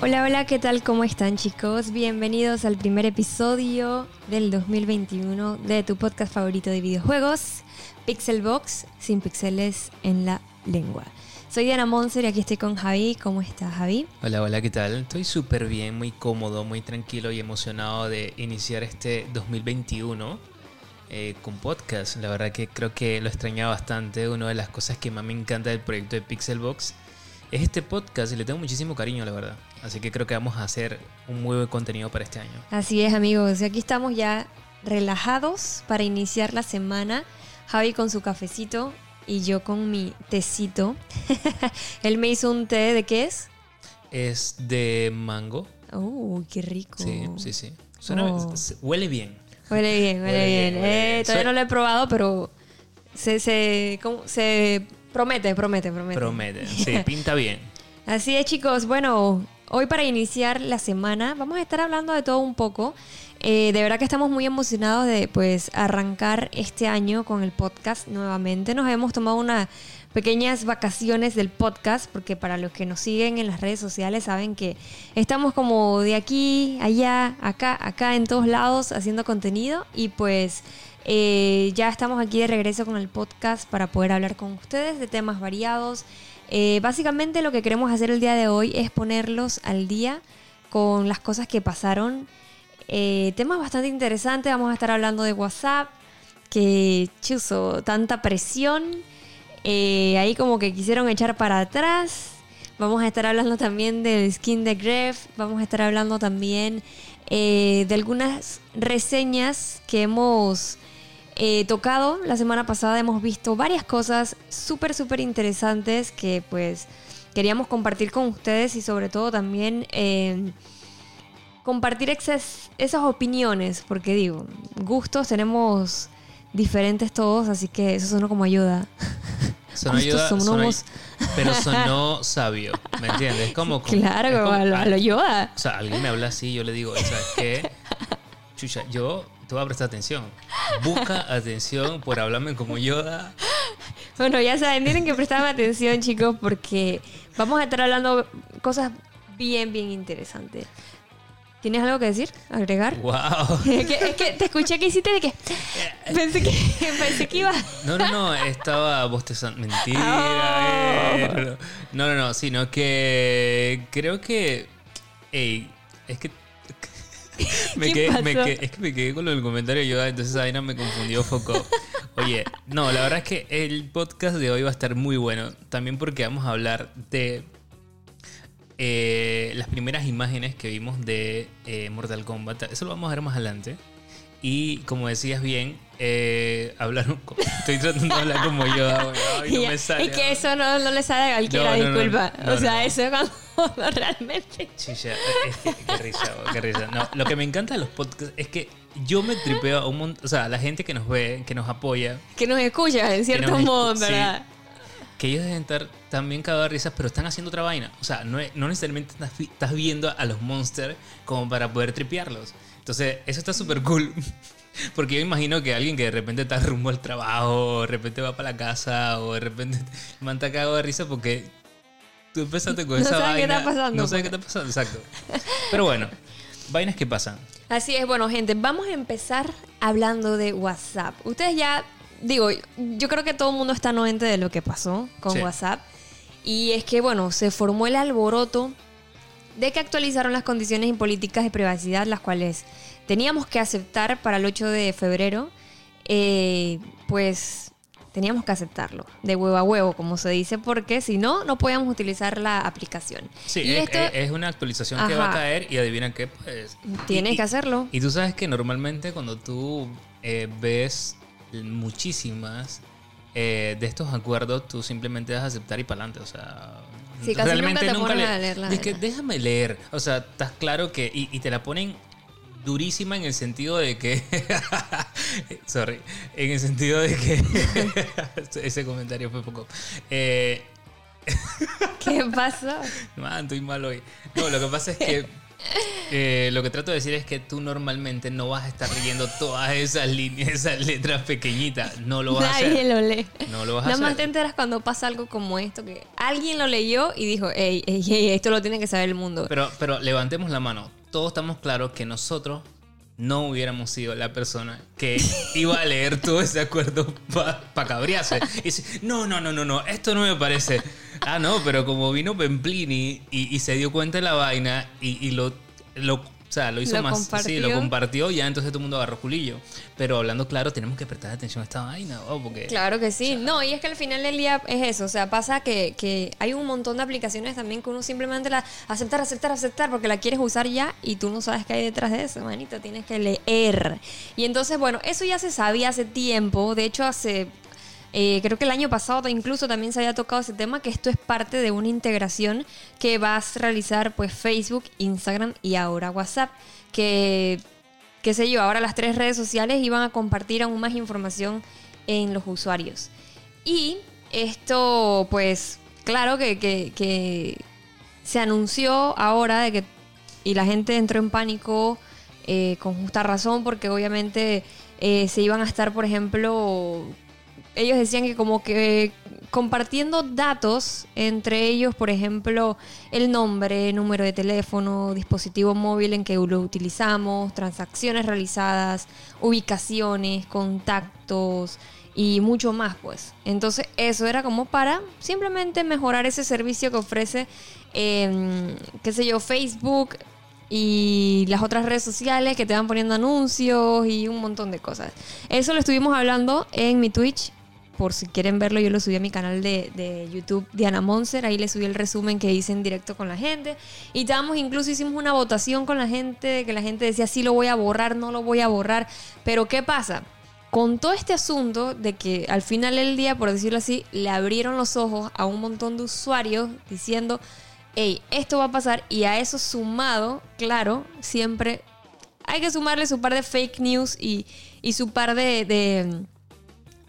Hola, hola, ¿qué tal? ¿Cómo están chicos? Bienvenidos al primer episodio del 2021 de tu podcast favorito de videojuegos, Pixelbox, sin pixeles en la lengua. Soy Diana Monser y aquí estoy con Javi. ¿Cómo estás, Javi? Hola, hola, ¿qué tal? Estoy súper bien, muy cómodo, muy tranquilo y emocionado de iniciar este 2021 eh, con podcast. La verdad que creo que lo extrañaba bastante. Una de las cosas que más me encanta del proyecto de Pixelbox este podcast y le tengo muchísimo cariño, la verdad. Así que creo que vamos a hacer un muy buen contenido para este año. Así es, amigos. Y aquí estamos ya relajados para iniciar la semana. Javi con su cafecito y yo con mi tecito. Él me hizo un té de qué es? Es de mango. ¡Uh, qué rico! Sí, sí, sí. Suena- Oh. Huele bien. Huele bien, huele, Huele bien. bien, huele Eh, bien. todavía no lo he probado, pero se, se, ¿cómo? se promete, promete, promete. Promete. Sí, pinta bien. Así es, chicos. Bueno, hoy para iniciar la semana vamos a estar hablando de todo un poco. Eh, de verdad que estamos muy emocionados de pues arrancar este año con el podcast nuevamente. Nos hemos tomado unas pequeñas vacaciones del podcast porque para los que nos siguen en las redes sociales saben que estamos como de aquí, allá, acá, acá, en todos lados haciendo contenido y pues eh, ya estamos aquí de regreso con el podcast para poder hablar con ustedes de temas variados. Eh, básicamente lo que queremos hacer el día de hoy es ponerlos al día con las cosas que pasaron. Eh, temas bastante interesantes. Vamos a estar hablando de WhatsApp, que chuzo, tanta presión. Ahí como que quisieron echar para atrás. Vamos a estar hablando también del skin de Gref. Vamos a estar hablando también eh, de algunas reseñas que hemos eh, tocado la semana pasada. Hemos visto varias cosas súper, súper interesantes que pues queríamos compartir con ustedes y sobre todo también eh, compartir esas, esas opiniones. Porque digo, gustos tenemos diferentes todos, así que eso suena como ayuda. Sonó ayuda, sonó somos- ay- pero sonó sabio, ¿me entiendes? Es como, como- claro, es como- a lo, a lo Yoda. O sea, alguien me habla así, yo le digo, ¿sabes qué? Chucha, yo te voy a prestar atención. Busca atención por hablarme como Yoda. Bueno, ya saben, tienen que prestarme atención, chicos, porque vamos a estar hablando cosas bien, bien interesantes. ¿Tienes algo que decir? ¿Agregar? ¡Wow! es, que, es que te escuché que hiciste de que pensé que pensé que iba No, no, no, estaba bostezando. Mentira. Oh. eh, No, no, no, sino que creo que. Ey, es que. Me ¿Qué quedé, me quedé- es que me quedé con lo del comentario de Yoda, entonces esa vaina me confundió foco. Oye, no, la verdad es que el podcast de hoy va a estar muy bueno. También porque vamos a hablar de eh, las primeras imágenes que vimos de eh, Mortal Kombat. Eso lo vamos a ver más adelante. Y como decías bien, eh, hablar un- estoy tratando de hablar como Yoda, güey. Ay, no Ya, me sale. es que eso no, no le sale a cualquiera, No, disculpa. o sea, eso es cuando realmente. Chicha, es que, qué risa, qué risa. No, lo que me encanta de los podcasts es que yo me tripeo a un montón, o sea, la gente que nos ve, que nos apoya, Que nos escucha, en cierto modo, sí. Que ellos deben estar también cagados de risas, pero están haciendo otra vaina. O sea, no, es- no necesariamente estás, vi- estás viendo a los monsters como para poder tripearlos. Entonces, eso está súper cool. Porque yo imagino que alguien que de repente está rumbo al trabajo, o de repente va para la casa, o de repente man está cagado de risa porque tú empezaste con No esa sabe qué vaina. está pasando, No sabes qué pues. está pasando, exacto. Pero bueno, vainas que pasan. Así es, bueno, gente, vamos a empezar hablando de WhatsApp. Ustedes ya, digo, yo creo que todo el mundo está anuente de lo que pasó con Sí. WhatsApp. Y es que, bueno, se formó el alboroto de que actualizaron las condiciones y políticas de privacidad, las cuales teníamos que aceptar para el 8 de febrero. Eh, pues teníamos que aceptarlo, de huevo a huevo, como se dice, porque si no, no podíamos utilizar la aplicación. Sí, y es, esto es- una actualización que va a caer y adivina qué, pues. tienes y- que hacerlo. Y tú sabes que normalmente cuando tú eh, ves muchísimas eh, de estos acuerdos, tú simplemente vas a aceptar y para adelante. O sea, Sí, casi nunca te ponen a leer la Es que déjame leer. O sea, estás claro que. Y, y te la ponen durísima en el sentido de que. sorry. En el sentido de que. ese comentario fue poco. Eh, ¿Qué pasó? Man, estoy mal hoy. No, lo que pasa es que Eh, lo que trato de decir es que tú normalmente no vas a estar leyendo todas esas líneas, esas letras pequeñitas. No lo vas a Nadie hacer. lo lee. No lo vas a Nada más te hacer. enteras cuando pasa algo como esto, que alguien lo leyó y dijo, ey, ey, ey, esto lo tiene que saber el mundo. Pero, pero levantemos la mano. Todos estamos claros que nosotros no hubiéramos sido la persona que iba a leer todo ese acuerdo para cabrearse. Y dice, no, no, no, no, no, esto no me parece. Ah, no, pero como vino Pemplini y, se dio cuenta de la vaina y, lo, o sea, lo hizo Lo más. Sí, lo compartió, ya entonces todo el mundo agarró culillo. Pero hablando claro, tenemos que prestar atención a esta vaina, oh, porque... Claro que sí. No, y es que al final del día es eso. O sea, pasa que, que hay un montón de aplicaciones también que uno simplemente la aceptar, aceptar, aceptar porque la quieres usar ya y tú no sabes qué hay detrás de eso, manito. Tienes que leer. Y entonces, bueno, eso ya se sabía hace tiempo. De hecho, hace. Eh, creo que el año pasado incluso también se había tocado ese tema, que esto es parte de una integración que vas a realizar pues Facebook, Instagram y ahora WhatsApp, que qué sé yo, ahora las tres redes sociales iban a compartir aún más información en los usuarios. Y esto, pues, claro que, que- se anunció ahora de que, y la gente entró en pánico eh, con justa razón, porque obviamente eh, se iban a estar, por ejemplo, ellos decían que como que compartiendo datos entre ellos, por ejemplo, el nombre, número de teléfono, dispositivo móvil en que lo utilizamos, transacciones realizadas, ubicaciones, contactos y mucho más, pues. Entonces, eso era como para simplemente mejorar ese servicio que ofrece, eh, qué sé yo, Facebook y las otras redes sociales que te van poniendo anuncios y un montón de cosas. Eso lo estuvimos hablando en mi Twitch. Por si quieren verlo, yo lo subí a mi canal de, de YouTube, Diana Monser. Ahí le subí el resumen que hice en directo con la gente. Y estábamos, incluso hicimos una votación con la gente, que la gente decía, sí lo voy a borrar, no lo voy a borrar. Pero ¿qué pasa? Con todo este asunto de que al final del día, por decirlo así, le abrieron los ojos a un montón de usuarios diciendo, hey, esto va a pasar. Y a eso sumado, claro, siempre hay que sumarle su par de fake news y, y su par de, de,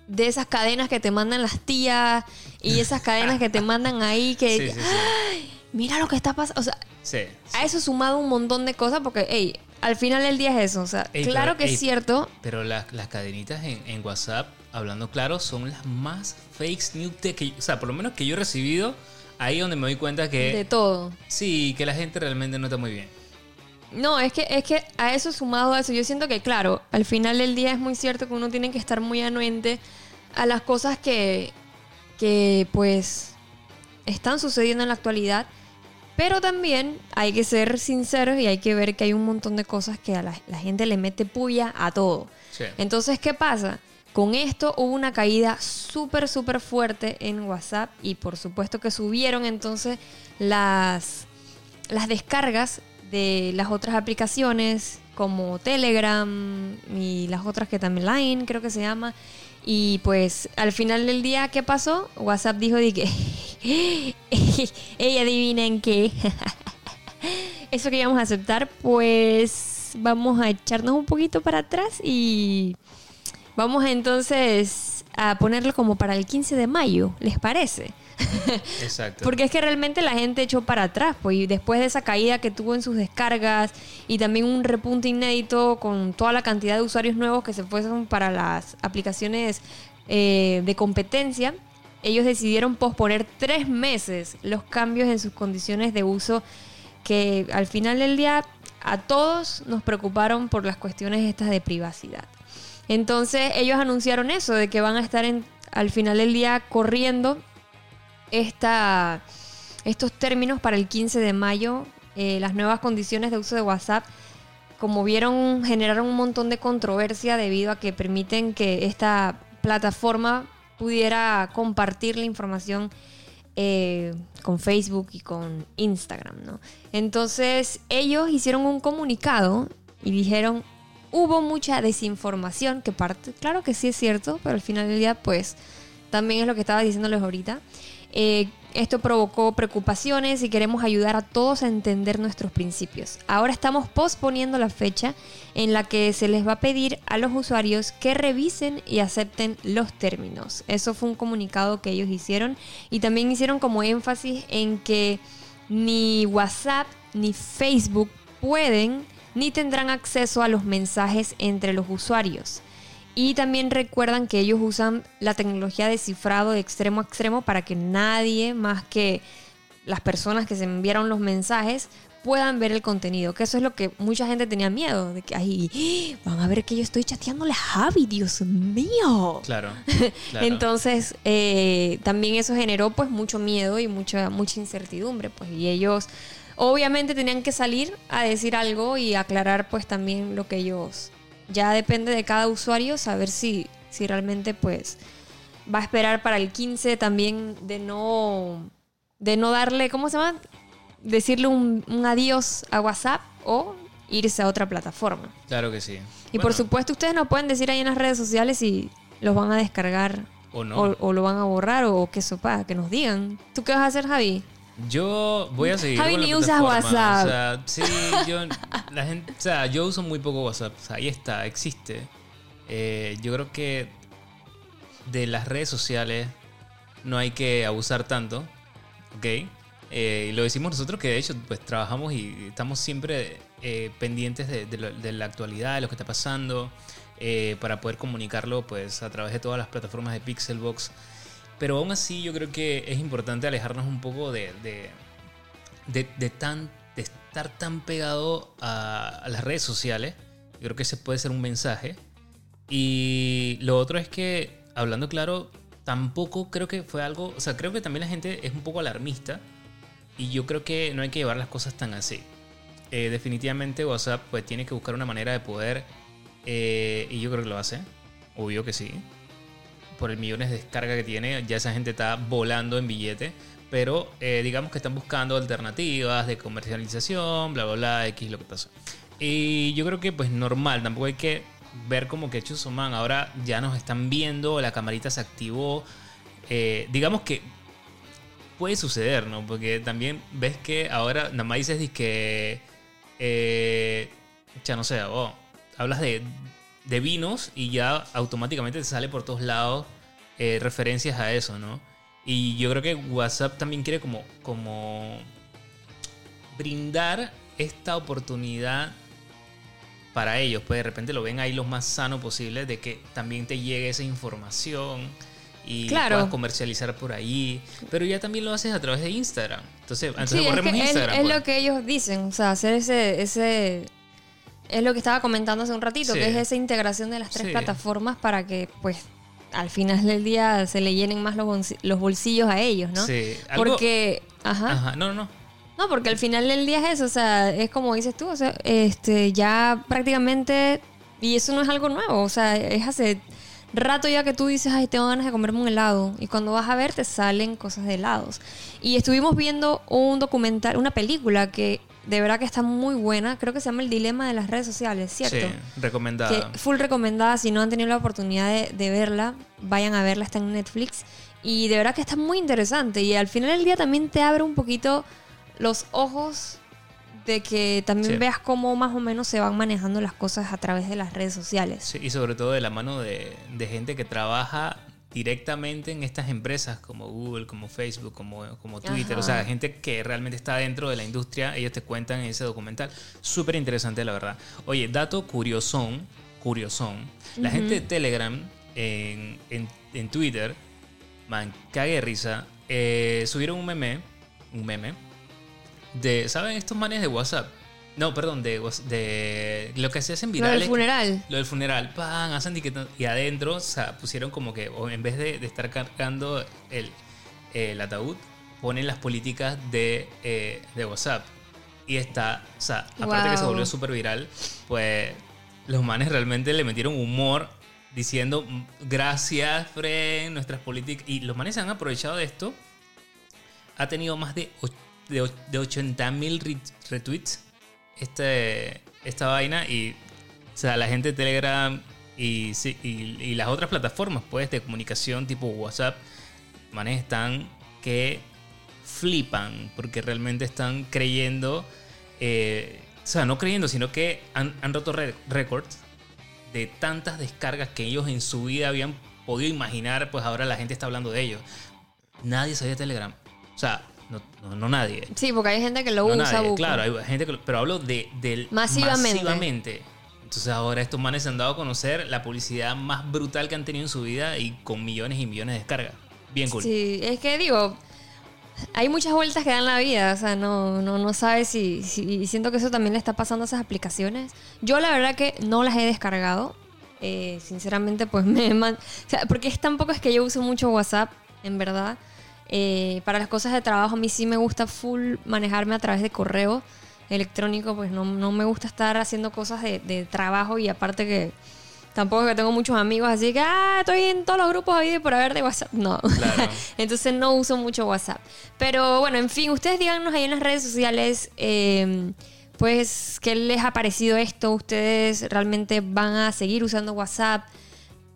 de esas cadenas que te mandan las tías y esas cadenas que te mandan ahí que... Sí, sí, sí. Mira lo que está pasando. O sea, a eso sumado un montón de cosas porque, hey, al final del día es eso. O sea, Ey, claro pero, que ey, es cierto. Pero las, las cadenitas en, en WhatsApp, hablando claro, son las más fake news que, o sea, por lo menos que yo he recibido, ahí donde me doy cuenta que De todo. sí, que la gente realmente no está muy bien. No, es que, es que a eso sumado a eso, yo siento que, claro, al final del día es muy cierto que uno tiene que estar muy anuente a las cosas que, que pues, están sucediendo en la actualidad. Pero también hay que ser sinceros y hay que ver que hay un montón de cosas que a la, la gente le mete puya a todo. Sí. Entonces, ¿qué pasa? Con esto hubo una caída súper, súper fuerte en WhatsApp y por supuesto que subieron entonces las, las descargas de las otras aplicaciones como Telegram y las otras que también Line creo que se llama. Y pues al final del día, ¿qué pasó? WhatsApp dijo de que, ella adivinen qué. Eso que íbamos a aceptar, pues vamos a echarnos un poquito para atrás y vamos entonces a ponerlo como para el 15 de mayo, ¿les parece? Exacto. Porque es que realmente la gente echó para atrás, pues y después de esa caída que tuvo en sus descargas y también un repunte inédito con toda la cantidad de usuarios nuevos que se fueron para las aplicaciones eh, de competencia, ellos decidieron posponer tres meses los cambios en sus condiciones de uso que al final del día a todos nos preocuparon por las cuestiones estas de privacidad. Entonces ellos anunciaron eso, de que van a estar en, al final del día corriendo estos términos para el 15 de mayo, eh, las nuevas condiciones de uso de WhatsApp, como vieron, generaron un montón de controversia debido a que permiten que esta plataforma pudiera compartir la información eh, con Facebook y con Instagram, ¿no? Entonces ellos hicieron un comunicado y dijeron, hubo mucha desinformación, que parte, claro que sí es cierto, pero al final del día, pues, también es lo que estaba diciéndoles ahorita. Eh, esto provocó preocupaciones y queremos ayudar a todos a entender nuestros principios. Ahora estamos posponiendo la fecha en la que se les va a pedir a los usuarios que revisen y acepten los términos. Eso fue un comunicado que ellos hicieron y también hicieron como énfasis en que ni WhatsApp ni Facebook pueden ni tendrán acceso a los mensajes entre los usuarios. Y también recuerdan que ellos usan la tecnología de cifrado de extremo a extremo para que nadie más que las personas que se enviaron los mensajes puedan ver el contenido. Que eso es lo que mucha gente tenía miedo. De que, ay, van a ver que yo estoy chateándole a Javi, Dios mío. Claro. claro. Entonces, eh, también eso generó pues mucho miedo y mucha, mucha incertidumbre. Pues, y ellos obviamente tenían que salir a decir algo y aclarar pues también lo que ellos... Ya depende de cada usuario saber si, si realmente pues va a esperar para el 15 también de no de no darle, ¿cómo se llama? Decirle un, un adiós a WhatsApp o irse a otra plataforma. Claro que sí. Y por supuesto ustedes nos pueden decir ahí en las redes sociales si los van a descargar O no. o, o lo van a borrar o qué sopa, que nos digan. ¿Tú qué vas a hacer, Javi? Yo voy a seguir. Javi ni usas. WhatsApp. O sea, sí, yo, la gente, o sea, yo uso muy poco WhatsApp. O sea, ahí está, existe. Eh, yo creo que de las redes sociales no hay que abusar tanto. ¿Ok? Eh, y lo decimos nosotros que de hecho pues trabajamos y estamos siempre eh, pendientes de, de lo- de la actualidad, de lo que está pasando, eh, para poder comunicarlo pues a través de todas las plataformas de Pixelbox. Pero aún así yo creo que es importante alejarnos un poco de, de, de- tan, de estar tan pegado a, a las redes sociales. Yo creo que ese puede ser un mensaje. Y lo otro es que, hablando claro, tampoco creo que fue algo, o sea, creo que también la gente es un poco alarmista y yo creo que no hay que llevar las cosas tan así. Eh, definitivamente WhatsApp pues tiene que buscar una manera de poder, eh, y yo creo que lo hace, obvio que sí, por el millones de descarga que tiene, ya esa gente está volando en billete, pero eh, digamos que están buscando alternativas de comercialización, bla, bla, bla, X, lo que pasa. Y yo creo que pues normal, tampoco hay que ver como que chuzo, man, ahora ya nos están viendo, la camarita se activó. Eh, digamos que puede suceder, ¿no? Porque también ves que ahora nada más dices que, eh, ya no sé, oh, hablas de, de vinos y ya automáticamente te sale por todos lados eh, referencias a eso, ¿no? Y yo creo que WhatsApp también quiere como, como brindar esta oportunidad para ellos, pues de repente lo ven ahí lo más sano posible de que también te llegue esa información y Claro. puedas comercializar por ahí, pero ya también lo haces a través de Instagram. Entonces, entonces Sí, es, que Instagram. es pues. lo que ellos dicen, o sea, hacer ese, ese es lo que estaba comentando hace un ratito, Sí. que es esa integración de las tres Sí. plataformas para que, pues, al final del día se le llenen más los, bolsi- los bolsillos a ellos, ¿no? Sí, algo- Porque, ajá, Ajá, no, no, no. no, porque al final del día es eso, o sea, es como dices tú, o sea, este, ya prácticamente, y eso no es algo nuevo, o sea, es hace rato ya que tú dices, ay, tengo ganas de comerme un helado, y cuando vas a ver te salen cosas de helados. Y estuvimos viendo un documental, una película que de verdad que está muy buena, creo que se llama El Dilema de las redes sociales, ¿cierto? Sí, recomendada. Que full recomendada, si no han tenido la oportunidad de, de verla, vayan a verla, está en Netflix. Y de verdad que está muy interesante. Y al final del día también te abre un poquito los ojos de que también Sí. veas cómo más o menos se van manejando las cosas a través de las redes sociales. Sí, y sobre todo de la mano de, de gente que trabaja directamente en estas empresas como Google, como Facebook, como, como Twitter. Ajá. O sea, gente que realmente está dentro de la industria, ellos te cuentan en ese documental. Súper interesante, la verdad. Oye, dato curiosón, curiosón. La gente de Telegram en, en, en Twitter, man, cague de risa, eh, subieron un meme, un meme, de, ¿saben estos manes de WhatsApp? No, perdón, de, de lo que se hacen Lo virales. del funeral. Lo del funeral, pan, hacen y, adentro, o sea, pusieron como que, o en vez de, de estar cargando el, el ataúd, ponen las políticas de, eh, de WhatsApp. Y está, o sea, aparte que se volvió súper viral, pues los manes realmente le metieron humor diciendo "Mm, gracias, Fren, nuestras políticas. Y los manes se han aprovechado de esto. Ha tenido más de, de, de 80 mil retweets este, esta vaina y o sea, la gente de Telegram y, y, las otras plataformas pues de comunicación tipo WhatsApp, manes están que flipan porque realmente están creyendo, eh, o sea, no creyendo, sino que han, han roto récords de tantas descargas que ellos en su vida habían podido imaginar, pues ahora la gente está hablando de ellos. Nadie sabía Telegram. O sea, No, no, no nadie. Sí, porque hay gente que lo No usa, nadie. Claro, hay gente que lo- Pero hablo de, del Masivamente. masivamente. Entonces ahora estos manes se han dado a conocer la publicidad más brutal que han tenido en su vida y con millones y millones de descargas. Bien cool. Sí, es que digo, hay muchas vueltas que dan la vida, o sea, no, no, no sabes si, si- y siento que eso también le está pasando a esas aplicaciones. Yo la verdad que no las he descargado, eh, sinceramente pues me... man- o sea, porque es tampoco es que yo uso mucho WhatsApp, en verdad. Eh, para las cosas de trabajo a mí sí me gusta full manejarme a través de correo electrónico, pues no, no me gusta estar haciendo cosas de, de trabajo y aparte que tampoco es que tengo muchos amigos, así que ah, estoy en todos los grupos ahí por haber de WhatsApp. No. Claro. Entonces no uso mucho WhatsApp. Pero bueno, en fin, ustedes díganos ahí en las redes sociales, eh, pues, ¿qué les ha parecido esto? ¿Ustedes realmente van a seguir usando WhatsApp?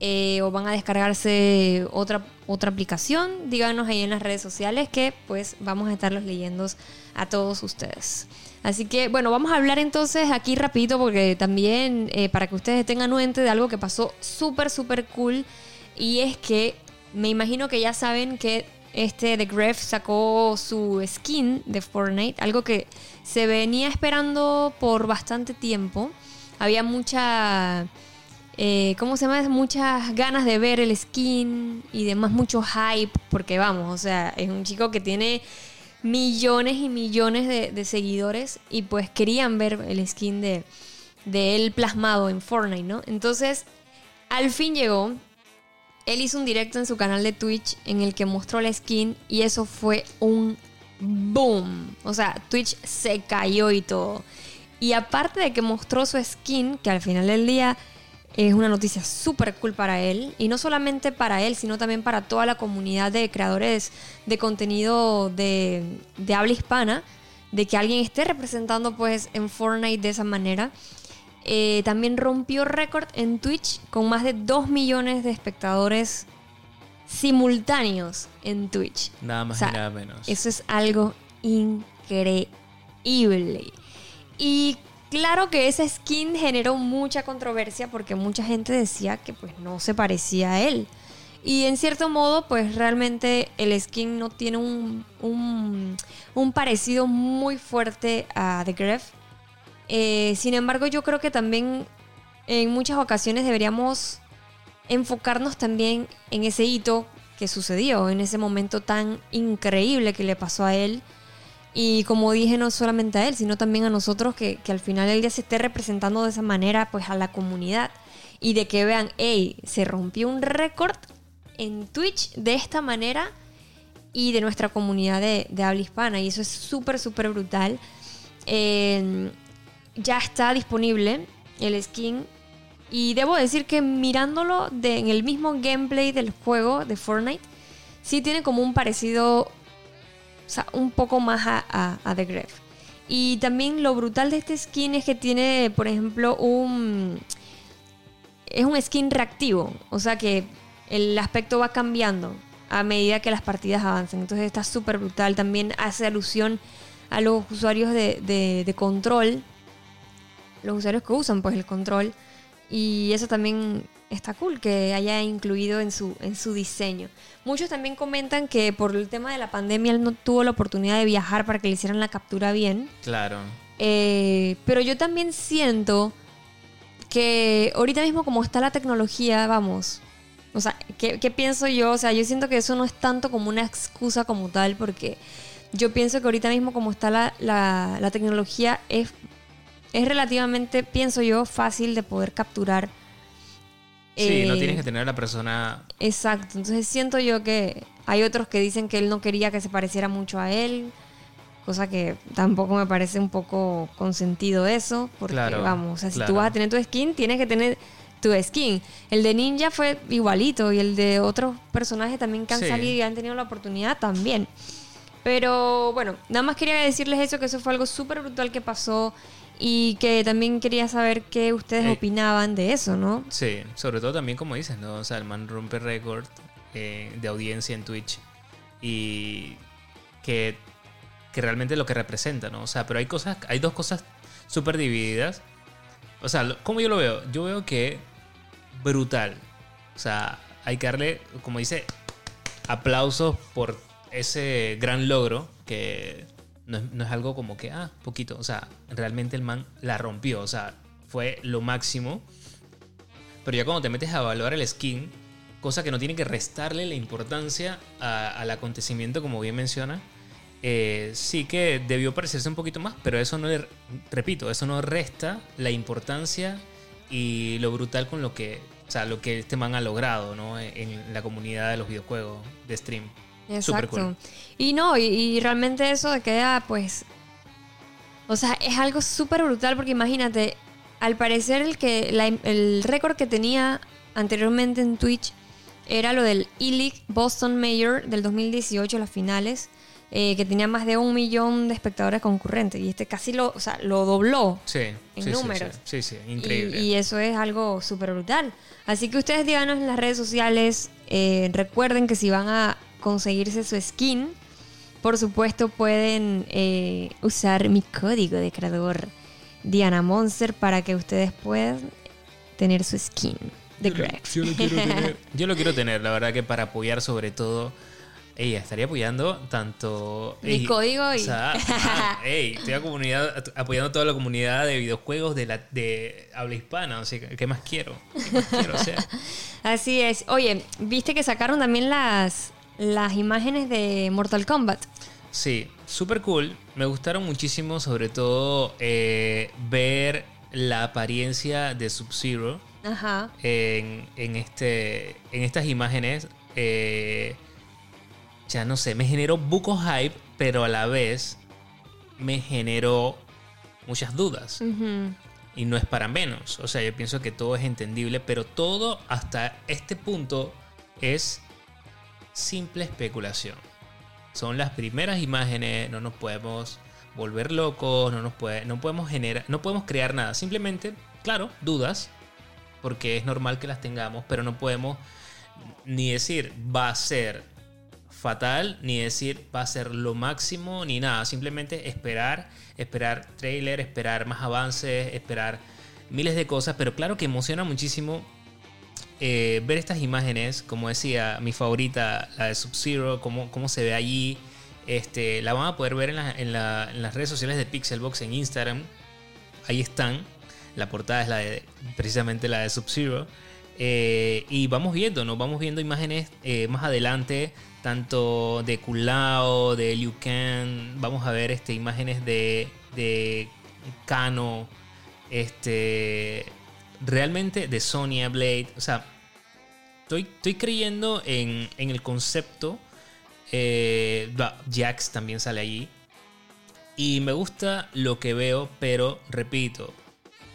Eh, o van a descargarse otra, otra aplicación? Díganos ahí en las redes sociales que pues vamos a estarlos leyendo a todos ustedes. Así que bueno, vamos a hablar entonces aquí rapidito porque también eh, para que ustedes tengan nuente de algo que pasó súper, súper cool. Y es que me imagino que ya saben que este The Gref sacó su skin de Fortnite, algo que se venía esperando por bastante tiempo. Había mucha, eh, ¿cómo se llama? Muchas ganas de ver el skin y demás, mucho hype, porque vamos, o sea, es un chico que tiene millones y millones de, seguidores y pues querían ver el skin de, de él plasmado en Fortnite, ¿no? Entonces, al fin llegó. Él hizo un directo en su canal de Twitch en el que mostró la skin y eso fue un boom. O sea, Twitch se cayó y todo. Y aparte de que mostró su skin, que al final del día es una noticia súper cool para él, y no solamente para él, sino también para toda la comunidad de creadores de contenido de, de habla hispana, de que alguien esté representando pues en Fortnite de esa manera. Eh, también rompió récord en Twitch con más de 2 millones de espectadores simultáneos en Twitch. Nada más O sea, y nada menos. Eso es algo increíble. Y claro que esa skin generó mucha controversia porque mucha gente decía que pues no se parecía a él. Y en cierto modo, pues realmente el skin no tiene un, un, un parecido muy fuerte a The Gref. Eh, sin embargo, yo creo que también en muchas ocasiones deberíamos enfocarnos también en ese hito que sucedió, en ese momento tan increíble que le pasó a él. Y como dije, no solamente a él, sino también a nosotros, que, que al final el día se esté representando de esa manera, pues a la comunidad. Y de que vean, hey, se rompió un récord en Twitch de esta manera y de nuestra comunidad de, de habla hispana. Y eso es súper, súper brutal. Eh, ya está disponible el skin. Y debo decir que mirándolo en el mismo gameplay del juego de Fortnite, sí tiene como un parecido, o sea, un poco más a, The Gref. Y también lo brutal de este skin es que tiene, por ejemplo, un... Es un skin reactivo, o sea que el aspecto va cambiando a medida que las partidas avancen. Entonces está súper brutal. También hace alusión a los usuarios de- de control, los usuarios que usan pues el control. Y eso también está cool que haya incluido en su, en su diseño. Muchos también comentan que por el tema de la pandemia él no tuvo la oportunidad de viajar para que le hicieran la captura bien. Claro. Eh, pero yo también siento que ahorita mismo como está la tecnología, vamos, o sea, ¿qué, qué pienso yo? O sea, yo siento que eso no es tanto como una excusa como tal, porque yo pienso que ahorita mismo como está la, la- la tecnología es, es relativamente, pienso yo, fácil de poder capturar. Sí, no Eh, tienes que tener a la persona. Exacto, entonces siento yo que hay otros que dicen que él no quería que se pareciera mucho a él, cosa que tampoco me parece un poco consentido eso, porque Claro, vamos, o sea, si tú vas a tener tu skin, tienes que tener tu skin. El de Ninja fue igualito y el de otros personajes también que han Sí. salido y han tenido la oportunidad también. Pero bueno, nada más quería decirles eso, que eso fue algo súper brutal que pasó y que también quería saber qué ustedes Eh, opinaban de eso, ¿no? Sí, sobre todo también como dices, ¿no? O sea, el man rompe récord eh, de audiencia en Twitch y que, que realmente lo que representa, ¿no? O sea, pero hay cosas, hay dos cosas súper divididas. O sea, ¿cómo yo lo veo? Yo veo que brutal. O sea, hay que darle, como dice, aplausos por ese gran logro Que no es, no es algo como que, ah, poquito. O sea, realmente el man la rompió. O sea, fue lo máximo. Pero ya cuando te metes a evaluar el skin, cosa que no tiene que restarle la importancia a- al acontecimiento, como bien menciona, eh, sí que debió parecerse un poquito más, pero eso no le, repito, eso no resta la importancia y lo brutal con lo que, o sea, lo que este man ha logrado, ¿no? En la comunidad de los videojuegos de stream. Exacto. cool. Y no, y, y realmente eso queda pues... O sea, es algo súper brutal porque imagínate, al parecer el, que, la- el récord que tenía anteriormente en Twitch era lo del E-League Boston Mayor del 2018, las finales, eh, que tenía más de un millón de espectadores concurrentes. Y este casi lo, o sea, lo dobló. Sí, En sí, números. Sí, sí, sí, Y, increíble. y eso es algo súper brutal. Así que ustedes díganos en las redes sociales. eh, recuerden que si van a conseguirse su skin, por supuesto pueden eh, usar mi código de creador Diana Monster para que ustedes puedan tener su skin de Greg. Yo lo quiero tener. Yo lo quiero tener, la verdad que para apoyar sobre todo. Ella estaría apoyando tanto. Mi ey, código y- O sea, ah, ey, estoy a comunidad, apoyando a toda la comunidad de videojuegos de, la, de habla hispana. O sea, ¿qué más quiero? ¿Qué más quiero? O sea, Así es. Oye, ¿viste que sacaron también las, las imágenes de Mortal Kombat? sí, súper cool. Me gustaron muchísimo, sobre todo, eh, ver la apariencia de Sub-Zero. En, en este, en estas imágenes, eh, ya no sé, me generó buco hype, pero a la vez me generó muchas dudas. Y no es para menos. O sea, yo pienso que todo es entendible, pero todo hasta este punto es simple especulación. Son las primeras imágenes, no nos podemos volver locos, no nos puede, no podemos generar, no podemos crear nada. Simplemente, claro, dudas, porque es normal que las tengamos, pero no podemos ni decir va a ser fatal, ni decir va a ser lo máximo, ni nada. Simplemente esperar, esperar trailer, esperar más avances, esperar miles de cosas. Pero claro que emociona muchísimo eh, ver estas imágenes. Como decía, mi favorita, la de Sub-Zero, cómo, cómo se ve allí. Este, la van a poder ver en, en la- en las redes sociales de Pixelbox en Instagram. Ahí están. La portada es la de, precisamente la de Sub-Zero. Eh, y vamos viendo, ¿no? Vamos viendo imágenes eh, más adelante, tanto de Kulao, de Liu Kang. Vamos a ver este, imágenes de, de Kano, este, realmente de Sonya Blade. O sea, estoy, creyendo en, en el concepto. Eh, Jax también sale allí. Y me gusta lo que veo, pero repito,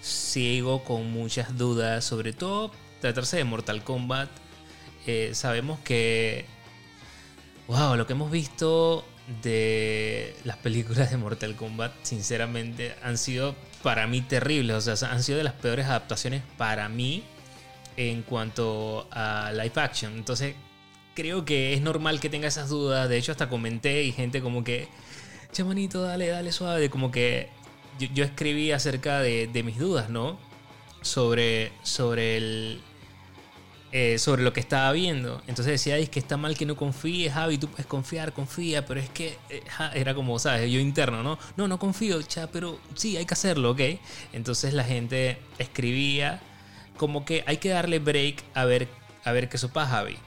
sigo con muchas dudas, sobre todo tratarse de Mortal Kombat. Eh, sabemos que, wow, lo que hemos visto de las películas de Mortal Kombat, sinceramente, han sido para mí terribles. O sea, han sido de las peores adaptaciones para mí en cuanto a live action. Entonces, creo que es normal que tenga esas dudas. De hecho, hasta comenté y gente como que, chamanito, dale, dale suave. Como que yo, escribí acerca de, de mis dudas, ¿no? Sobre, sobre el. Eh, sobre lo que estaba viendo. Entonces decía, "Ay, es que está mal que no confíes, Javi, tú puedes confiar, confía, pero es que eh, ja", era como, ¿sabes? Yo interno, ¿no? No, no confío, cha, pero sí, hay que hacerlo, ¿ok? Entonces la gente escribía como que hay que darle break a ver, a ver qué sopa, Javi.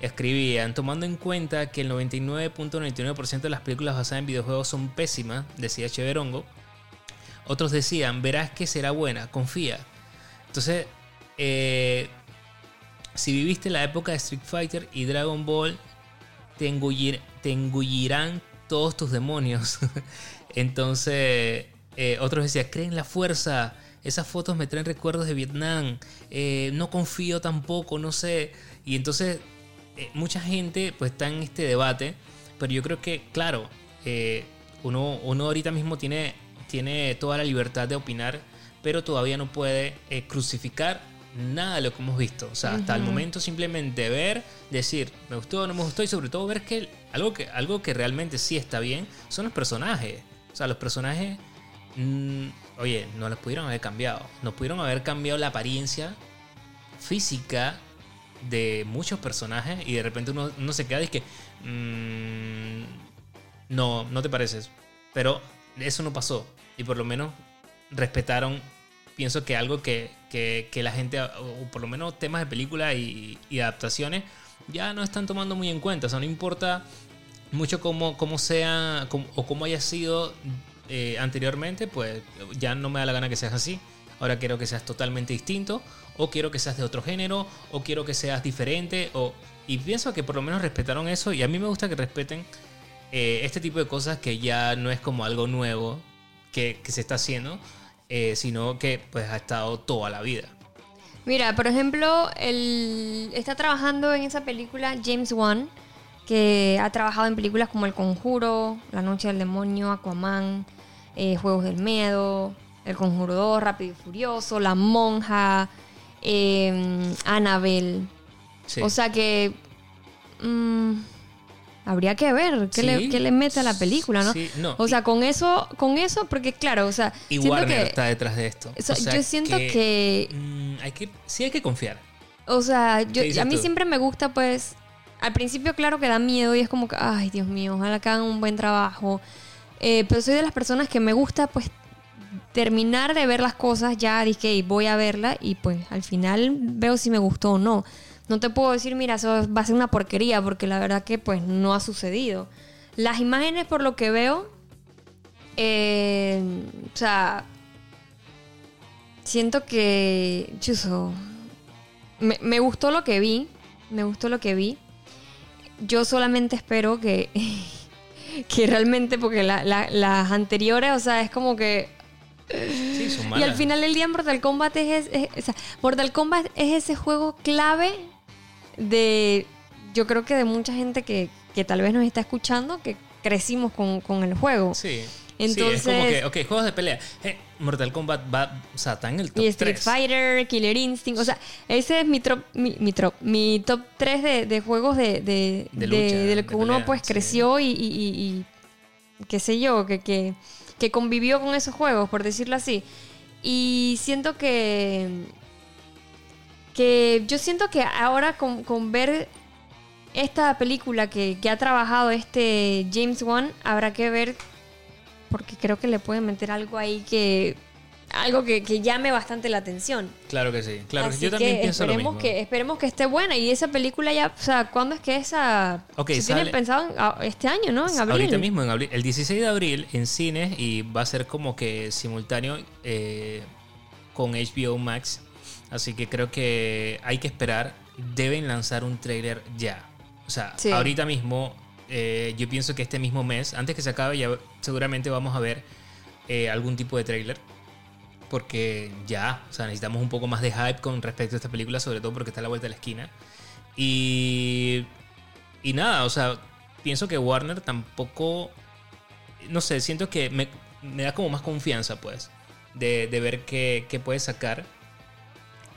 Escribían, tomando en cuenta que el 99.99% de las películas basadas en videojuegos son pésimas, decía Cheverongo. Otros decían, verás que será buena, confía. Entonces, eh, si viviste la época de Street Fighter y Dragon Ball, te, engullir- te engullirán todos tus demonios. Entonces, eh, otros decían, creen en la fuerza. Esas fotos me traen recuerdos de Vietnam. Eh, no confío tampoco, no sé. Y entonces, eh, mucha gente pues está en este debate. Pero yo creo que, claro, uno, uno ahorita mismo tiene, tiene toda la libertad de opinar, pero todavía no puede crucificar nada de lo que hemos visto. O sea, hasta el momento simplemente ver, decir, me gustó o no me gustó, y sobre todo ver que algo que, algo que realmente sí está bien son los personajes. O sea, los personajes, mm, oye, no los pudieron haber cambiado. No pudieron haber cambiado la apariencia física de muchos personajes y de repente uno, uno se queda y es que... mm, no, no te pareces. Pero eso no pasó. Y por lo menos respetaron, pienso que algo que, que, la gente, o por lo menos temas de película y, adaptaciones, ya no están tomando muy en cuenta. O sea, no importa mucho cómo, cómo sea o cómo haya sido eh, anteriormente, pues ya no me da la gana que seas así. Ahora quiero que seas totalmente distinto, o quiero que seas de otro género, o quiero que seas diferente, o... Y pienso que por lo menos respetaron eso, y a mí me gusta que respeten eh, este tipo de cosas que ya no es como algo nuevo que se está haciendo, eh, sino que pues ha estado toda la vida. Mira, por ejemplo, el, está trabajando en esa película James Wan, que ha trabajado en películas como El Conjuro, La Noche del Demonio, Aquaman, eh, Juegos del Miedo, El Conjuro 2, Rápido y Furioso, La Monja, eh, Annabelle. Sí. O sea que mm, habría que ver qué, Sí. le, qué le mete a la película, ¿no? Sí, no, O sea, con eso, con eso, porque claro, o sea, y Warner que, está detrás de esto. o sea, O sea yo siento que mm, hay que sí hay que confiar. O sea, yo, ¿Qué dices a mí tú? siempre me gusta, pues, al principio claro que da miedo y es como que, ay, Dios mío, ojalá que hagan un buen trabajo. Eh, pero soy de las personas que me gusta, pues, terminar de ver las cosas, ya dije, voy a verla y pues al final veo si me gustó o no. No te puedo decir, mira, eso va a ser una porquería, porque la verdad que pues no ha sucedido. Las imágenes, por lo que veo, eh, o sea, siento que, chuzo, me, me gustó lo que vi. Me gustó lo que vi. Yo solamente espero que. que realmente, porque la- la- las anteriores, o sea, es como que. Sí, Y al final del día, Mortal Kombat es, es- Mortal Kombat es ese juego clave de. Yo creo que de mucha gente que, que tal vez nos está escuchando, que crecimos con, con el juego. Sí. Entonces- sí, es como que, ok, juegos de pelea. Eh, Mortal Kombat va, o sea, está en el top Y Street 3. Fighter, Killer Instinct. O sea, ese es mi, trop, mi, mi, trop- mi top 3 de, de juegos de, de, De de- lucha, de lo que uno pelea, pues sí. creció y, y- y- y qué sé yo, que, que, que convivió con esos juegos, por decirlo así. Y siento que. Que yo siento que ahora con, con ver esta película que, que ha trabajado este James Wan, habrá que ver porque creo que le pueden meter algo ahí que algo que, que llame bastante la atención. Claro que sí. Claro, Así yo también que pienso lo esperemos mismo. que esperemos que esté buena y esa película ya, o sea, ¿cuándo es que esa Ok, se tiene pensado en- ah, este año, ¿no? En abril. Ahorita mismo, en abril, el 16 de abril, en cines y va a ser como que simultáneo eh, con HBO Max. Así que creo que hay que esperar. Deben lanzar un tráiler ya. O sea, Sí. ahorita mismo, eh, yo pienso que este mismo mes, antes que se acabe, ya seguramente vamos a ver eh, algún tipo de tráiler. Porque ya, o sea, necesitamos un poco más de hype con respecto a esta película, sobre todo porque está a la vuelta de la esquina. Y y nada, o sea, pienso que Warner tampoco. No sé, siento que me, me da como más confianza, pues, de, de ver qué, qué puede sacar.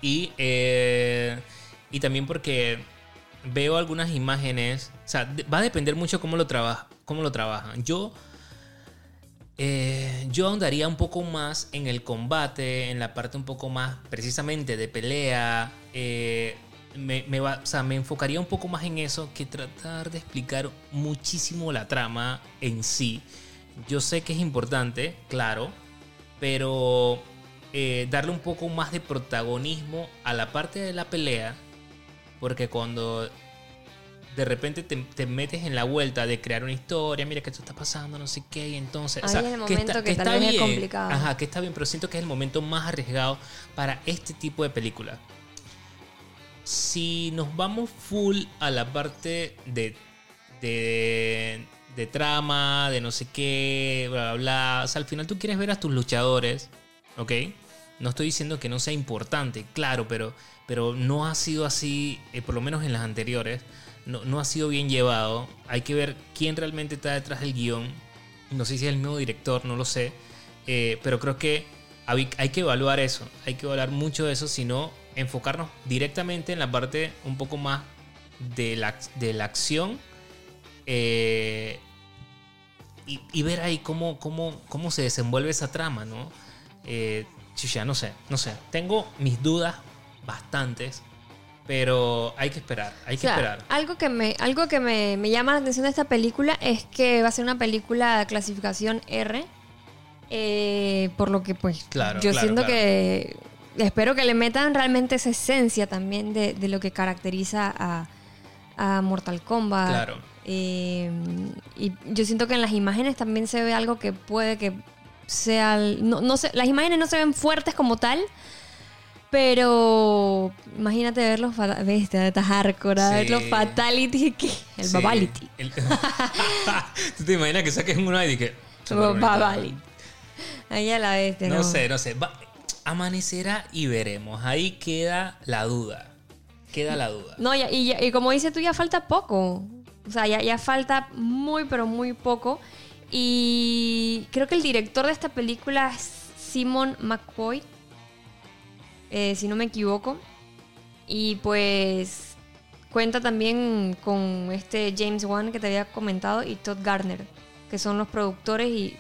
Y, eh, y también porque veo algunas imágenes. O sea, va a depender mucho cómo lo, trabaja, cómo lo trabajan. Yo. eh, yo ahondaría un poco más en el combate, en la parte un poco más precisamente de pelea. eh, me, me va- o sea, me enfocaría un poco más en eso que tratar de explicar muchísimo la trama en sí. Yo sé que es importante, claro, pero eh, darle un poco más de protagonismo a la parte de la pelea, porque cuando de repente te, te metes en la vuelta de crear una historia, mira que esto está pasando, no sé qué, y entonces... Ahí es el momento que tal vez es complicado. Ajá, que está bien, pero siento que es el momento más arriesgado para este tipo de película. Si nos vamos full a la parte de, de, de trama, de no sé qué, bla, bla, bla. O sea, al final tú quieres ver a tus luchadores, ¿ok? No estoy diciendo que no sea importante, claro, pero, pero no ha sido así, eh, por lo menos en las anteriores, no, no ha sido bien llevado. Hay que ver quién realmente está detrás del guion. No sé si es el mismo director, no lo sé. Eh, pero creo que hay, que evaluar eso. Hay que evaluar mucho eso, sino enfocarnos directamente en la parte un poco más de la, de la acción. eh, y, y ver ahí cómo, cómo, cómo se desenvuelve esa trama, ¿no? Eh, chucha, no sé, no sé. Tengo mis dudas bastantes. Pero hay que esperar, hay O que sea, esperar. Algo que, me, algo que me, me llama la atención de esta película es que va a ser una película de clasificación R. eh, por lo que, pues, Claro, yo claro, siento claro. que. Espero que le metan realmente esa esencia también de, de lo que caracteriza a, a Mortal Kombat. Claro. Eh, y yo siento que en las imágenes también se ve algo que puede que sea. el- No, no sé, las imágenes no se ven fuertes como tal. Pero imagínate ver los bestia, estás hardcore, a ver Sí. los fatality, que el Sí, babality. el- ¿Tú te imaginas que saques uno y que... Babality. Ahí a la bestia, No, no. sé, no sé. Va- amanecerá y veremos. Ahí queda la duda. Queda la duda. No, y, y- y como dices tú, ya falta poco. O sea, ya, ya falta muy, pero muy poco. Y creo que el director de esta película es Simon McCoy, eh, si no me equivoco. Y pues cuenta también con este James Wan que te había comentado y Todd Garner, que son los productores y,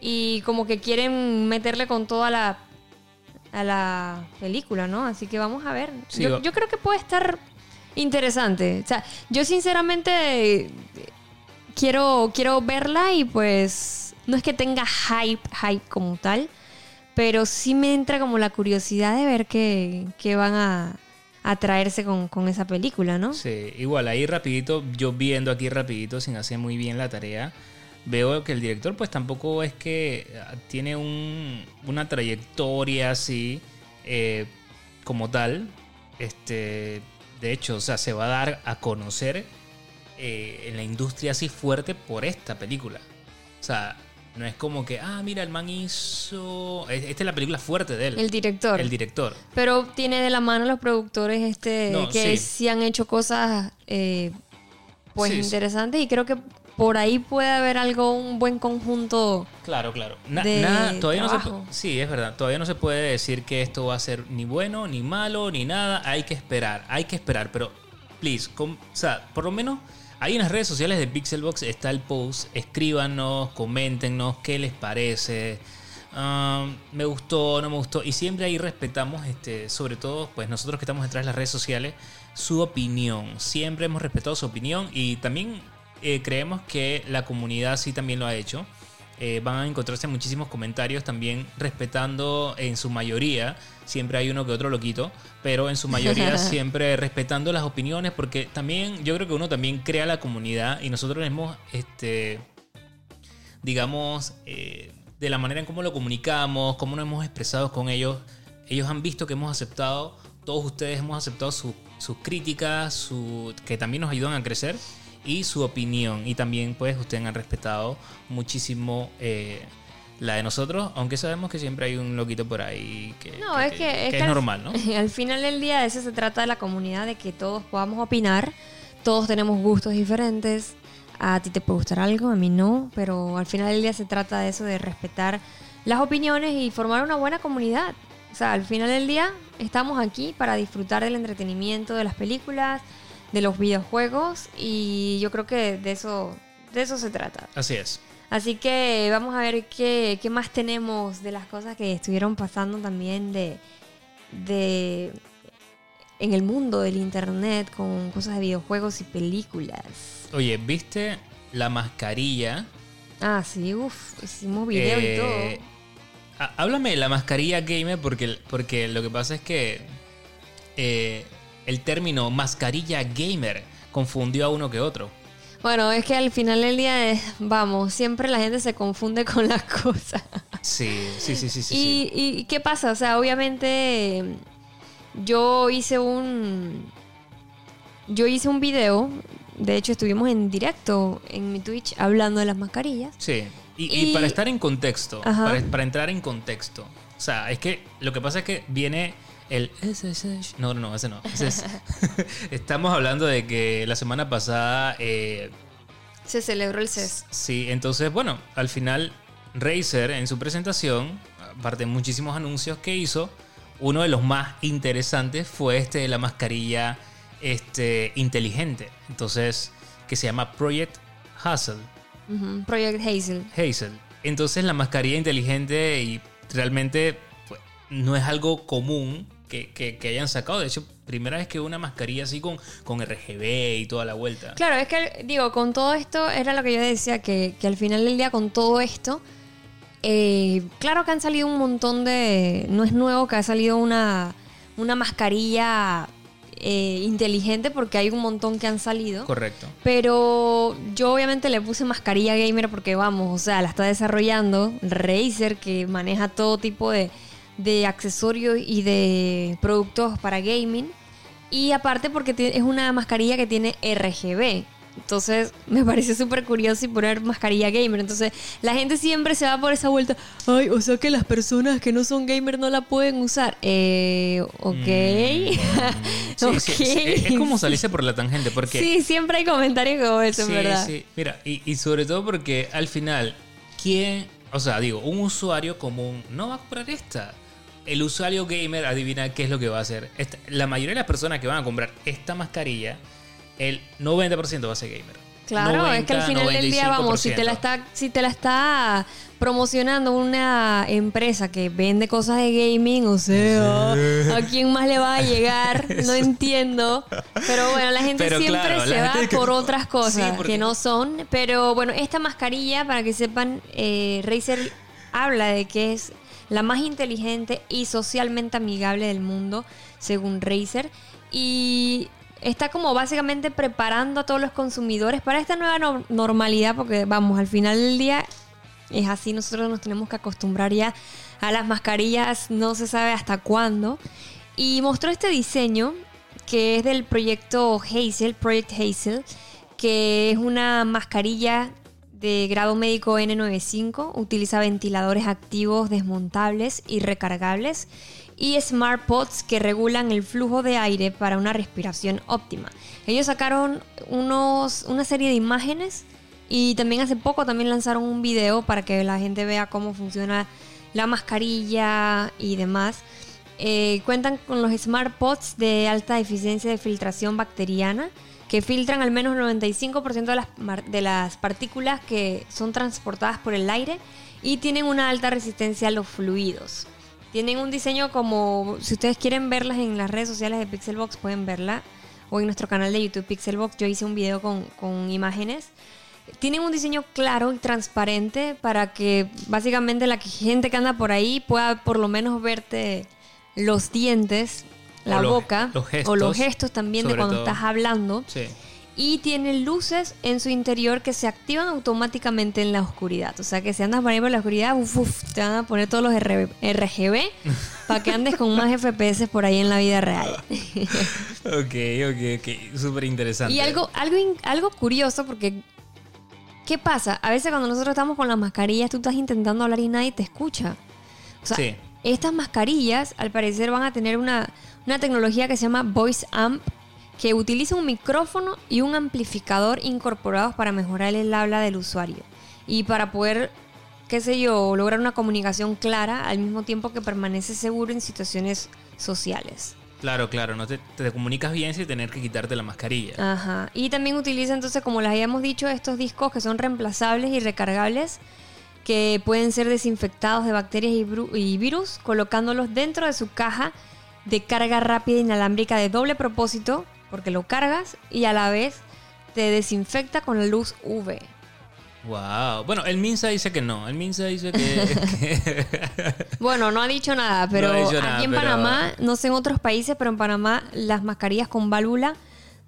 y como que quieren meterle con toda la a la película, ¿no? Así que vamos a ver. Sí, yo, creo que puede estar interesante. O sea, yo sinceramente quiero, quiero verla y pues no es que tenga hype, hype como tal, pero sí me entra como la curiosidad de ver qué, qué van a, a traerse con, con esa película, ¿no? Sí, igual ahí rapidito, yo viendo aquí rapidito sin hacer muy bien la tarea, veo que el director pues tampoco es que ah, tiene un- una trayectoria así eh, como tal. Este, de hecho, o sea, se va a dar a conocer eh, en la industria así fuerte por esta película. O sea, no es como que, ah, mira, el man hizo... es- Esta es la película fuerte de él. El director. El director. Pero tiene de la mano los productores este No, que sí. sí. han hecho cosas eh, pues Sí, sí. interesantes y creo que por ahí puede haber algo, un buen conjunto. Claro, claro. Na- de nada, todavía no se Sí, es verdad. Todavía no se puede decir que esto va a ser ni bueno, ni malo, ni nada. Hay que esperar, hay que esperar. Pero, please, o sea, por lo menos ahí en las redes sociales de Pixelbox está el post. Escríbanos, coméntenos qué les parece. Ah, me gustó, no me gustó. Y siempre ahí respetamos, este, sobre todo, pues nosotros que estamos detrás de las redes sociales, su opinión. Siempre hemos respetado su opinión y también eh, creemos que la comunidad sí también lo ha hecho. Eh, van a encontrarse muchísimos comentarios también respetando en su mayoría. Siempre hay uno que otro loquito, pero en su mayoría siempre respetando las opiniones porque también yo creo que uno también crea la comunidad y nosotros hemos, este, digamos, eh, de la manera en cómo lo comunicamos, cómo nos hemos expresado con ellos, ellos han visto que hemos aceptado, todos ustedes hemos aceptado su- sus críticas, su, que también nos ayudan a crecer y su opinión. Y también pues ustedes han respetado muchísimo eh, la de nosotros, aunque sabemos que siempre hay un loquito por ahí que, No, es que, es, que que es al- normal, ¿no? Al final del día de eso se trata de la comunidad, de que todos podamos opinar, todos tenemos gustos diferentes, a ti te puede gustar algo, a mí no, pero al final del día se trata de eso, de respetar las opiniones y formar una buena comunidad. O sea, al final del día estamos aquí para disfrutar del entretenimiento, de las películas, de los videojuegos y yo creo que de eso, de eso se trata. Así es. Así que vamos a ver qué, qué más tenemos de las cosas que estuvieron pasando también de, de en el mundo del internet con cosas de videojuegos y películas. Oye, ¿viste la mascarilla? Ah, sí, uff, hicimos video Eh, y todo. há- Háblame de la mascarilla gamer porque, porque lo que pasa es que eh, el término mascarilla gamer confundió a uno que otro. Bueno, es que al final del día, es- vamos, siempre la gente se confunde con las cosas. Sí, sí, sí, sí, sí. sí. ¿Y, qué pasa? O sea, obviamente yo hice un... Yo hice un video, de hecho estuvimos en directo en mi Twitch hablando de las mascarillas. Sí. Y, y Y- para estar en contexto, para, para entrar en contexto. O sea, es que lo que pasa es que viene el... No, no, no, ese no. ese es- Estamos hablando de que la semana pasada... eh, Se celebró el CES. Sí, entonces, bueno, al final Razer en su presentación, aparte de muchísimos anuncios que hizo, uno de los más interesantes fue este de la mascarilla este, inteligente. Entonces, que se llama Project. Ujú, Project Hazel. Hazel. Entonces la mascarilla inteligente y realmente pues, no es algo común que, que- que hayan sacado. De hecho, primera vez que una mascarilla así con, con RGB y toda la vuelta. Claro, es que, digo, con todo esto, era lo que yo decía, que, que al final del día, con todo esto, eh, claro que han salido un montón de... No es nuevo que ha salido una, una mascarilla eh, inteligente, porque hay un montón que han salido. Correcto. Pero yo obviamente le puse mascarilla gamer porque vamos, o sea, la está desarrollando Razer que maneja todo tipo de, de accesorios y de productos para gaming. Y aparte porque es una mascarilla que tiene RGB. Entonces me pareció súper curioso y poner mascarilla gamer. Entonces la gente siempre se va por esa vuelta. Ay, o sea que las personas que no son gamer no la pueden usar. Eh, ok. Mm. Sí, sí, sí, Es como salirse por la tangente, porque... Sí, siempre hay comentarios como eso, en Sí, verdad. sí. Mira, y, y sobre todo porque al final, ¿quién? O sea, digo, un usuario común no va a comprar esta. El usuario gamer adivina qué es lo que va a hacer. Esta- la mayoría de las personas que van a comprar esta mascarilla, el 90% va a ser gamer. Claro, es que al 90, final del día, vamos, si te la 95%. está, si te la está promocionando una empresa que vende cosas de gaming, o sea, ¿a quién más le va a llegar? No entiendo. Pero bueno, la gente Pero siempre claro, se va que- por otras cosas Sí, porque- que no son. Pero bueno, esta mascarilla, para que sepan, eh, Razer habla de que es la más inteligente y socialmente amigable del mundo, según Razer. Y está como básicamente preparando a todos los consumidores para esta nueva no- normalidad, porque vamos, al final del día es así, nosotros nos tenemos que acostumbrar ya a las mascarillas, no se sabe hasta cuándo. Y mostró este diseño que es del proyecto Hazel, Project Hazel, que es una mascarilla de grado médico N95, utiliza ventiladores activos desmontables y recargables y smart pods que regulan el flujo de aire para una respiración óptima. Ellos sacaron unos, una serie de imágenes y también hace poco también lanzaron un video para que la gente vea cómo funciona la mascarilla y demás. Eh, cuentan con los Smart Pods de alta eficiencia de filtración bacteriana que filtran al menos el 95% de las, de las partículas que son transportadas por el aire y tienen una alta resistencia a los fluidos. Tienen un diseño como, si ustedes quieren verlas en las redes sociales de Pixelbox, pueden verla. O en nuestro canal de YouTube Pixelbox, yo hice un video con, con imágenes. Tienen un diseño claro y transparente para que básicamente la gente que anda por ahí pueda por lo menos verte los dientes, la O los- boca o los gestos, también de cuando todo. estás hablando. Sí. Y tiene luces en su interior que se activan automáticamente en la oscuridad. O sea que si andas por ahí por la oscuridad, uf, uf, te van a poner todos los R- RGB para que andes con más FPS por ahí en la vida real. Ok, ok, ok. Súper interesante. Y algo, algo, algo curioso, porque ¿qué pasa? A veces cuando nosotros estamos con las mascarillas, tú estás intentando hablar y nadie te escucha. O sea, Sí. estas mascarillas, al parecer, van a tener una, una tecnología que se llama Voice Amp, que utiliza un micrófono y un amplificador incorporados para mejorar el habla del usuario. Y para poder, qué sé yo, lograr una comunicación clara al mismo tiempo que permanece seguro en situaciones sociales. Claro, claro. No te, te comunicas bien sin tener que quitarte la mascarilla. Ajá. Y también utiliza entonces, como les habíamos dicho, estos discos que son reemplazables y recargables, que pueden ser desinfectados de bacterias y, y virus, colocándolos dentro de su caja de carga rápida inalámbrica de doble propósito, porque lo cargas y a la vez te desinfecta con la luz UV. Wow. Bueno, el Minsa dice que no. El Minsa dice que. Bueno, no ha dicho nada, pero No aquí en pero- Panamá, no sé en otros países, pero en Panamá las mascarillas con válvula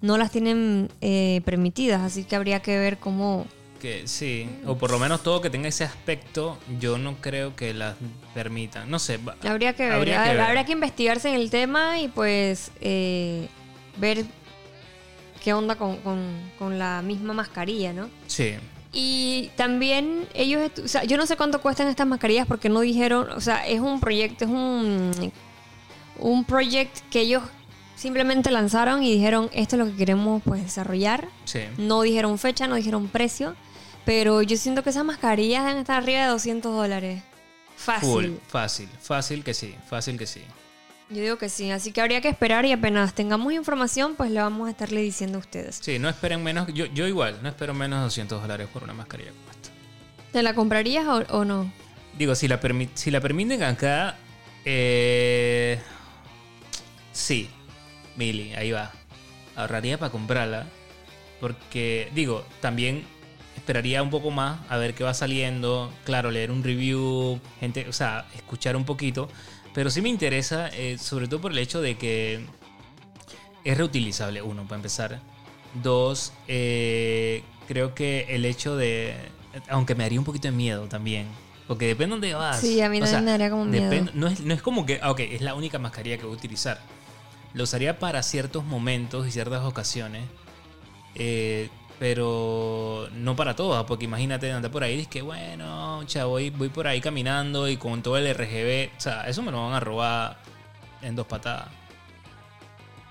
no las tienen eh, permitidas, así que habría que ver cómo, que sí. O por lo menos todo que tenga ese aspecto, yo no creo que las permitan. No sé. Habría que ver, habría habría que investigarse en el tema y pues eh, ver qué onda con, con- con la misma mascarilla, ¿no? Sí. Y también ellos, o sea, yo no sé cuánto cuestan estas mascarillas porque no dijeron, o sea, es un proyecto, es un, un proyecto que ellos simplemente lanzaron y dijeron, esto es lo que queremos pues desarrollar. Sí. No dijeron fecha, no dijeron precio, pero yo siento que esas mascarillas deben estar arriba de 200 dólares. Fácil. Full. Fácil. Fácil que sí. Fácil que sí. Yo digo que sí, así que habría que esperar y apenas tengamos información, pues le vamos a estarle diciendo a ustedes. Sí, no esperen menos. Yo, yo igual, no espero menos de 200 dólares por una mascarilla como esta. ¿Te la comprarías o, o no? Digo, si la, permi- si la permiten acá. eh, sí, Mili, ahí va. Ahorraría para comprarla. Porque, digo, también esperaría un poco más a ver qué va saliendo. Claro, leer un review, gente, o sea, escuchar un poquito. Pero sí me interesa, eh, sobre todo por el hecho de que es reutilizable, uno, para empezar. Dos, eh, creo que el hecho de. Aunque me daría un poquito de miedo también. Porque depende de dónde vas. Sí, a mí también me daría como miedo. depende- no, es, no es como que, ah, ok, es la única mascarilla que voy a utilizar. Lo usaría para ciertos momentos y ciertas ocasiones. eh, pero no para todas, porque imagínate andar por ahí y dices que bueno, chavo, voy, voy por ahí caminando y con todo el RGB, o sea, eso me lo van a robar en dos patadas.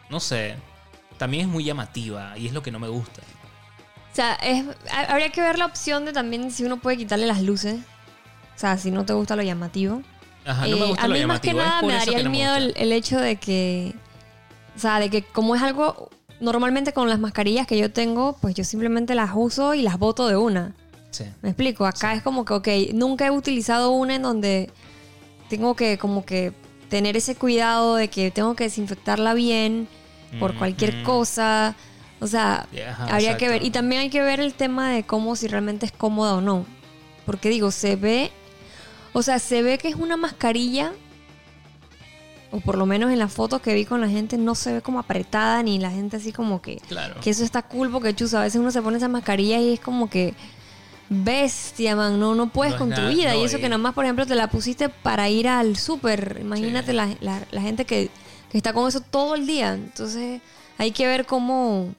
No sé, también es muy llamativa y es lo que no me gusta. O sea, es, ha- habría que ver la opción de también si uno puede quitarle las luces. O sea, si no te gusta lo llamativo. Ajá, no me Eh, gusta a lo mí más que llamativo, nada me daría el no miedo el hecho de que, o sea, de que como es algo, normalmente con las mascarillas que yo tengo, pues yo simplemente las uso y las boto de una. Sí. ¿Me explico? Acá es como que, ok, nunca he utilizado una en donde tengo que como que tener ese cuidado de que tengo que desinfectarla bien por cualquier cosa. O sea, Ajá, habría que ver. Y también hay que ver el tema de cómo si realmente es cómoda o no. Porque digo, se ve, o sea, se ve que es una mascarilla, o por lo menos en las fotos que vi con la gente, no se ve como apretada ni la gente así como que, Claro. que eso está cool porque chusa, a veces uno se pone esa mascarilla y es como que bestia, man, no, no puedes No con tu vida. no, y eso y- que nada más, por ejemplo, te la pusiste para ir al súper. Imagínate Sí. la, la- la gente que, que está con eso todo el día. Entonces hay que ver cómo,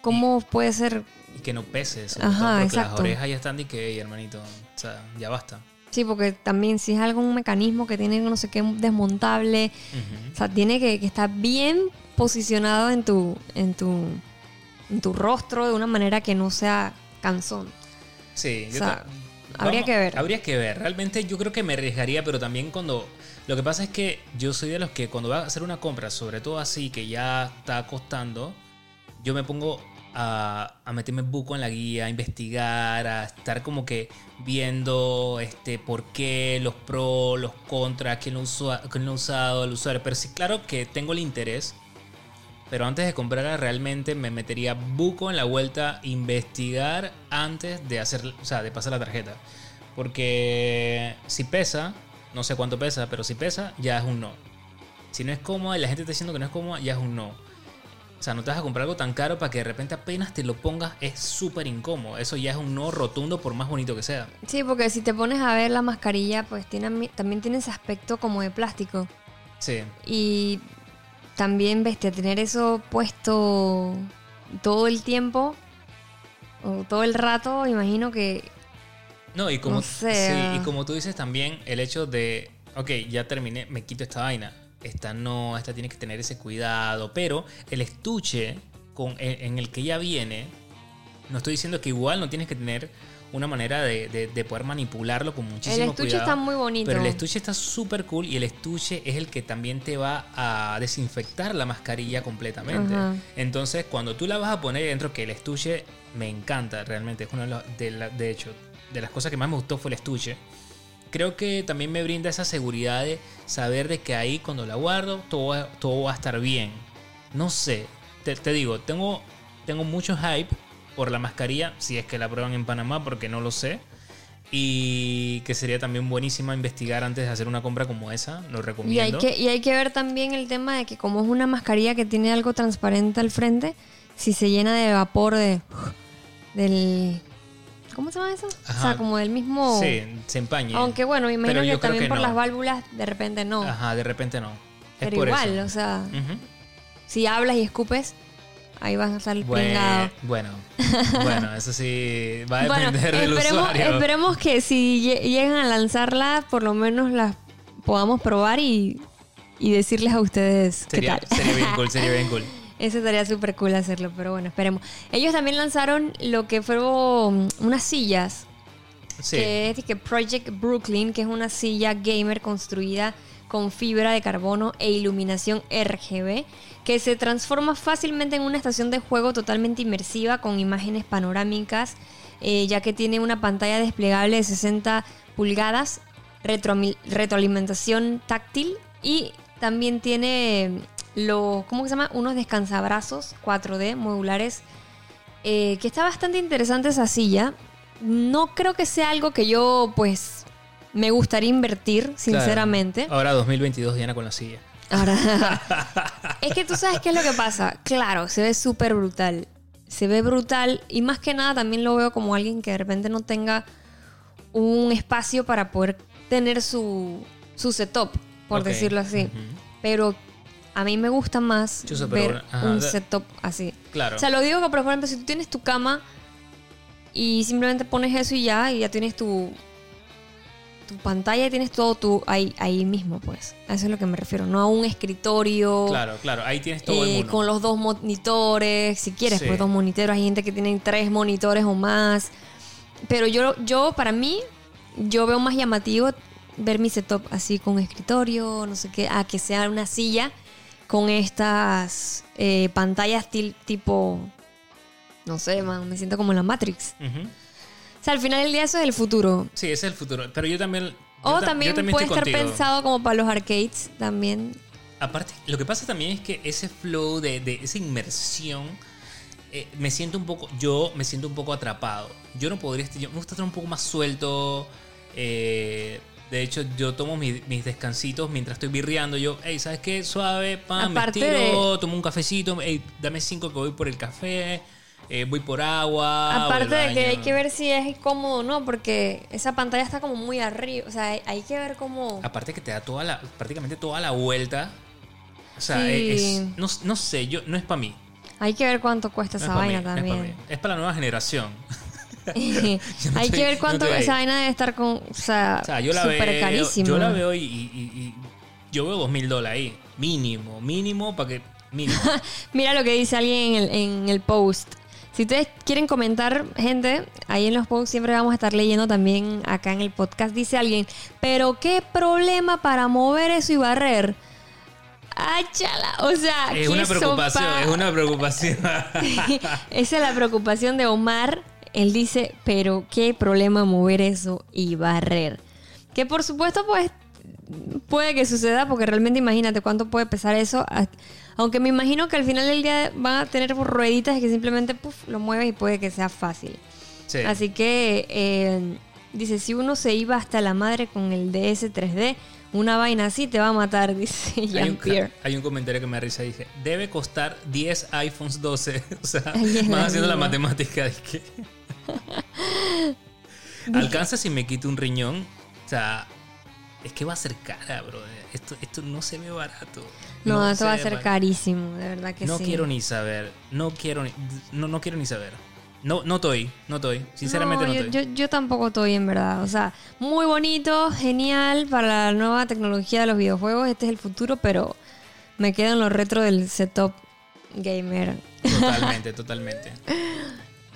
cómo puede ser. Y que no pese, sobre Ajá, todo porque exacto. las orejas ya están de que, "Ey, hermanito, o sea, ya basta. Sí, porque también si es algún mecanismo que tiene no sé qué desmontable, o sea, tiene que, que estar bien posicionado en tu, en tu, en tu rostro de una manera que no sea cansón. Sí, O yo sea, habría que ver. Habría que ver. Realmente yo creo que me arriesgaría, pero también cuando... Lo que pasa es que yo soy de los que cuando va a hacer una compra, sobre todo así, que ya está costando, yo me pongo a, meterme buco en la guía, a investigar, a estar como que viendo este por qué, los pros, los contras, quién lo, usua- quién lo ha usado, el usuario. Pero sí, claro que tengo el interés. Pero antes de comprarla realmente me metería buco en la vuelta, investigar antes de hacer, o sea, de pasar la tarjeta. Porque si pesa, no sé cuánto pesa, pero si pesa, ya es un no. Si no es cómoda y la gente está diciendo que no es cómoda, ya es un no. O sea, no te vas a comprar algo tan caro para que de repente apenas te lo pongas, es súper incómodo. Eso ya es un no rotundo por más bonito que sea. Sí, porque si te pones a ver la mascarilla, pues tiene, también tiene ese aspecto como de plástico. Sí. Y también, bestia, tener eso puesto todo el tiempo o todo el rato, imagino que No, y como, No sé. sí, y como tú dices también, el hecho de, ok, ya terminé, me quito esta vaina. Esta no, esta tiene que tener ese cuidado. Pero el estuche con, en, en el que ya viene, no estoy diciendo que igual no tienes que tener una manera de, de- de poder manipularlo con muchísimo el estuche cuidado. está muy bonito. Pero el estuche está súper cool y el estuche es el que también te va a desinfectar la mascarilla completamente. Entonces, cuando tú la vas a poner dentro, que el estuche me encanta realmente, es uno de, los- de, la- de hecho, de las cosas que más me gustó fue el estuche. Creo que también me brinda esa seguridad de saber de que ahí cuando la guardo todo, va- todo va a estar bien. No sé, te, te digo, tengo, tengo mucho hype por la mascarilla, si es que la prueban en Panamá, porque no lo sé. Y que sería también buenísima investigar antes de hacer una compra como esa, lo y hay, recomiendo. que, y hay que ver también el tema de que como es una mascarilla que tiene algo transparente al frente, si se llena de vapor de del ¿cómo se llama eso? O sea, como del mismo Sí, se empañe. aunque bueno, me imagino que también que por no. las válvulas de repente no. Ajá, de repente no. Es pero por igual, eso. o sea, si hablas y escupes, ahí vas a estar Bue- pringado. Bueno, bueno, eso sí va a Bueno, depender del esperemos, usuario. esperemos que si lle- llegan a lanzarla, por lo menos las podamos probar y, y decirles a ustedes Sería, qué tal. sería bien cool, sería bien cool. Eso estaría súper cool hacerlo, pero bueno, esperemos. Ellos también lanzaron lo que fueron unas sillas, Sí. que es que Project Brooklyn, que es una silla gamer construida con fibra de carbono e iluminación RGB, que se transforma fácilmente en una estación de juego totalmente inmersiva con imágenes panorámicas, eh, ya que tiene una pantalla desplegable de 60 pulgadas, retroalimentación táctil y también tiene los, ¿cómo que se llama? Unos descansabrazos 4D modulares. eh, que está bastante interesante esa silla. No creo que sea algo que yo, pues, me gustaría invertir, sinceramente. Claro. Ahora 2022 Diana con la silla. Ahora, es que tú sabes qué es lo que pasa. Claro, se ve súper brutal. Se ve brutal y más que nada también lo veo como alguien que de repente no tenga un espacio para poder tener su, su setup, por decirlo así. Pero a mí me gusta más ver bueno, ajá, un setup así. Claro. O sea, lo digo que, por ejemplo, si tú tienes tu cama y simplemente pones eso y ya, y ya tienes tu, tu pantalla y tienes todo tu ahí, ahí mismo, pues. A eso es lo que me refiero. No a un escritorio claro, claro. Ahí tienes todo eh, el mundo. con los dos monitores. Si quieres, Sí. pues dos monitores. Hay gente que tiene tres monitores o más. Pero yo, yo para mí, yo veo más llamativo ver mi setup así con escritorio, no sé qué, a que sea una silla con estas eh, pantallas tipo, no sé, man, me siento como en la Matrix. O sea, al final del día eso es el futuro. Sí, ese es el futuro. Pero yo también. yo O ta- también, puede estar contigo. pensado como para los arcades también. Aparte, lo que pasa también es que ese flow de, de esa inmersión. eh, me siento un poco. Yo me siento un poco atrapado. Yo no podría. estar- Yo me gusta estar un poco más suelto. eh, de hecho, yo tomo mi- mis descansitos mientras estoy birreando. Yo, hey, ¿sabes qué? Suave, pam, me Aparte estiro, tomo un cafecito. Hey, dame cinco que voy por el café. eh, voy por agua. voy al Aparte de que hay baño. que ver si es cómodo o no, porque esa pantalla está como muy arriba. O sea, hay, hay que ver cómo. Aparte que te da toda la, prácticamente toda la vuelta. O sea, Sí. es, no, no sé, yo, no es para mí. Hay que ver cuánto cuesta No esa es pa' vaina mí, no es pa' también. mí. Es para la nueva generación. hay que ver cuánto esa vaina debe estar con. O sea, O sea, yo la súper veo. carísimo. Yo la veo y, y- y- y yo veo dos mil dólares ahí. Mínimo, mínimo para que. Mínimo. Mira lo que dice alguien en el, en el post. Si ustedes quieren comentar, gente, ahí en los posts siempre vamos a estar leyendo también acá en el podcast. Dice alguien, pero qué problema para mover eso y barrer. ¡Áchala! O sea, es una preocupación, sopa. es una preocupación. Esa es la preocupación de Omar. Él dice, pero qué problema mover eso y barrer. Que por supuesto, pues, puede que suceda, porque realmente imagínate cuánto puede pesar eso. Aunque me imagino que al final del día van a tener rueditas que simplemente lo mueves y puede que sea fácil. Sí. Así que, eh, dice, si uno se iba hasta la madre con el DS 3D, una vaina así te va a matar, dice hay, un, Jean-Pierre. hay un comentario que me risa. Dice: Debe costar 10 iPhones 12. O sea, van haciendo la matemática. de que- Alcanza si me quito un riñón. O sea, es que va a ser cara, bro. Esto, esto no se ve barato. No, esto va a se ser carísimo, de verdad que No sí. quiero ni saber. No quiero ni, no, no quiero ni saber. No, no estoy, no estoy. Sinceramente no, yo, estoy. yo, yo tampoco estoy en verdad. O sea, muy bonito, genial para la nueva tecnología de los videojuegos. Este es el futuro, pero me quedan los retro del setup gamer. Totalmente, totalmente.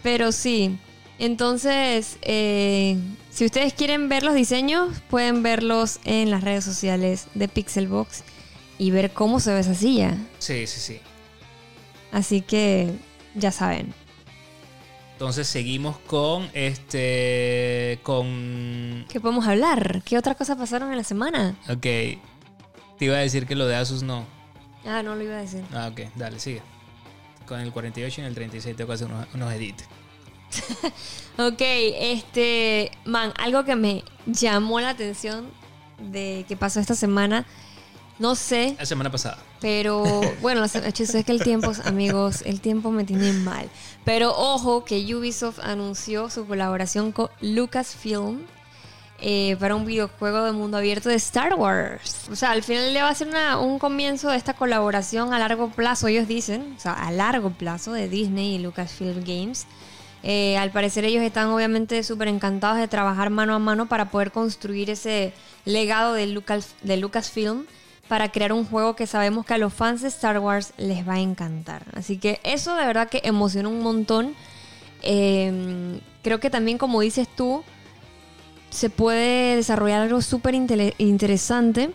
Pero sí. Entonces, eh, si ustedes quieren ver los diseños, pueden verlos en las redes sociales de Pixelbox y ver cómo se ve esa silla. Sí, sí, sí. Así que ya saben. Entonces seguimos con este. Con. ¿Qué podemos hablar? ¿Qué otra cosa pasaron en la semana? Ok. Te iba a decir que lo de Asus no. Ah, no lo iba a decir. Ah, ok, dale, sigue. Con el 48 y el 36 tengo que hacer unos, unos edits. Ok, este, man, algo que me llamó la atención de que pasó esta semana, no sé, La semana pasada. pero bueno, es que el tiempo, amigos, el tiempo me tiene mal. Pero ojo que Ubisoft anunció su colaboración con Lucasfilm eh, para un videojuego de mundo abierto de Star Wars. O sea, al final le va a ser una- un comienzo de esta colaboración a largo plazo, ellos dicen, o sea, a largo plazo de Disney y Lucasfilm Games. Eh, al parecer ellos están obviamente súper encantados de trabajar mano a mano para poder construir ese legado de, Lucas, de Lucasfilm para crear un juego que sabemos que a los fans de Star Wars les va a encantar. Así que eso de verdad que emociona un montón. Eh, creo que también como dices tú, se puede desarrollar algo súper interesante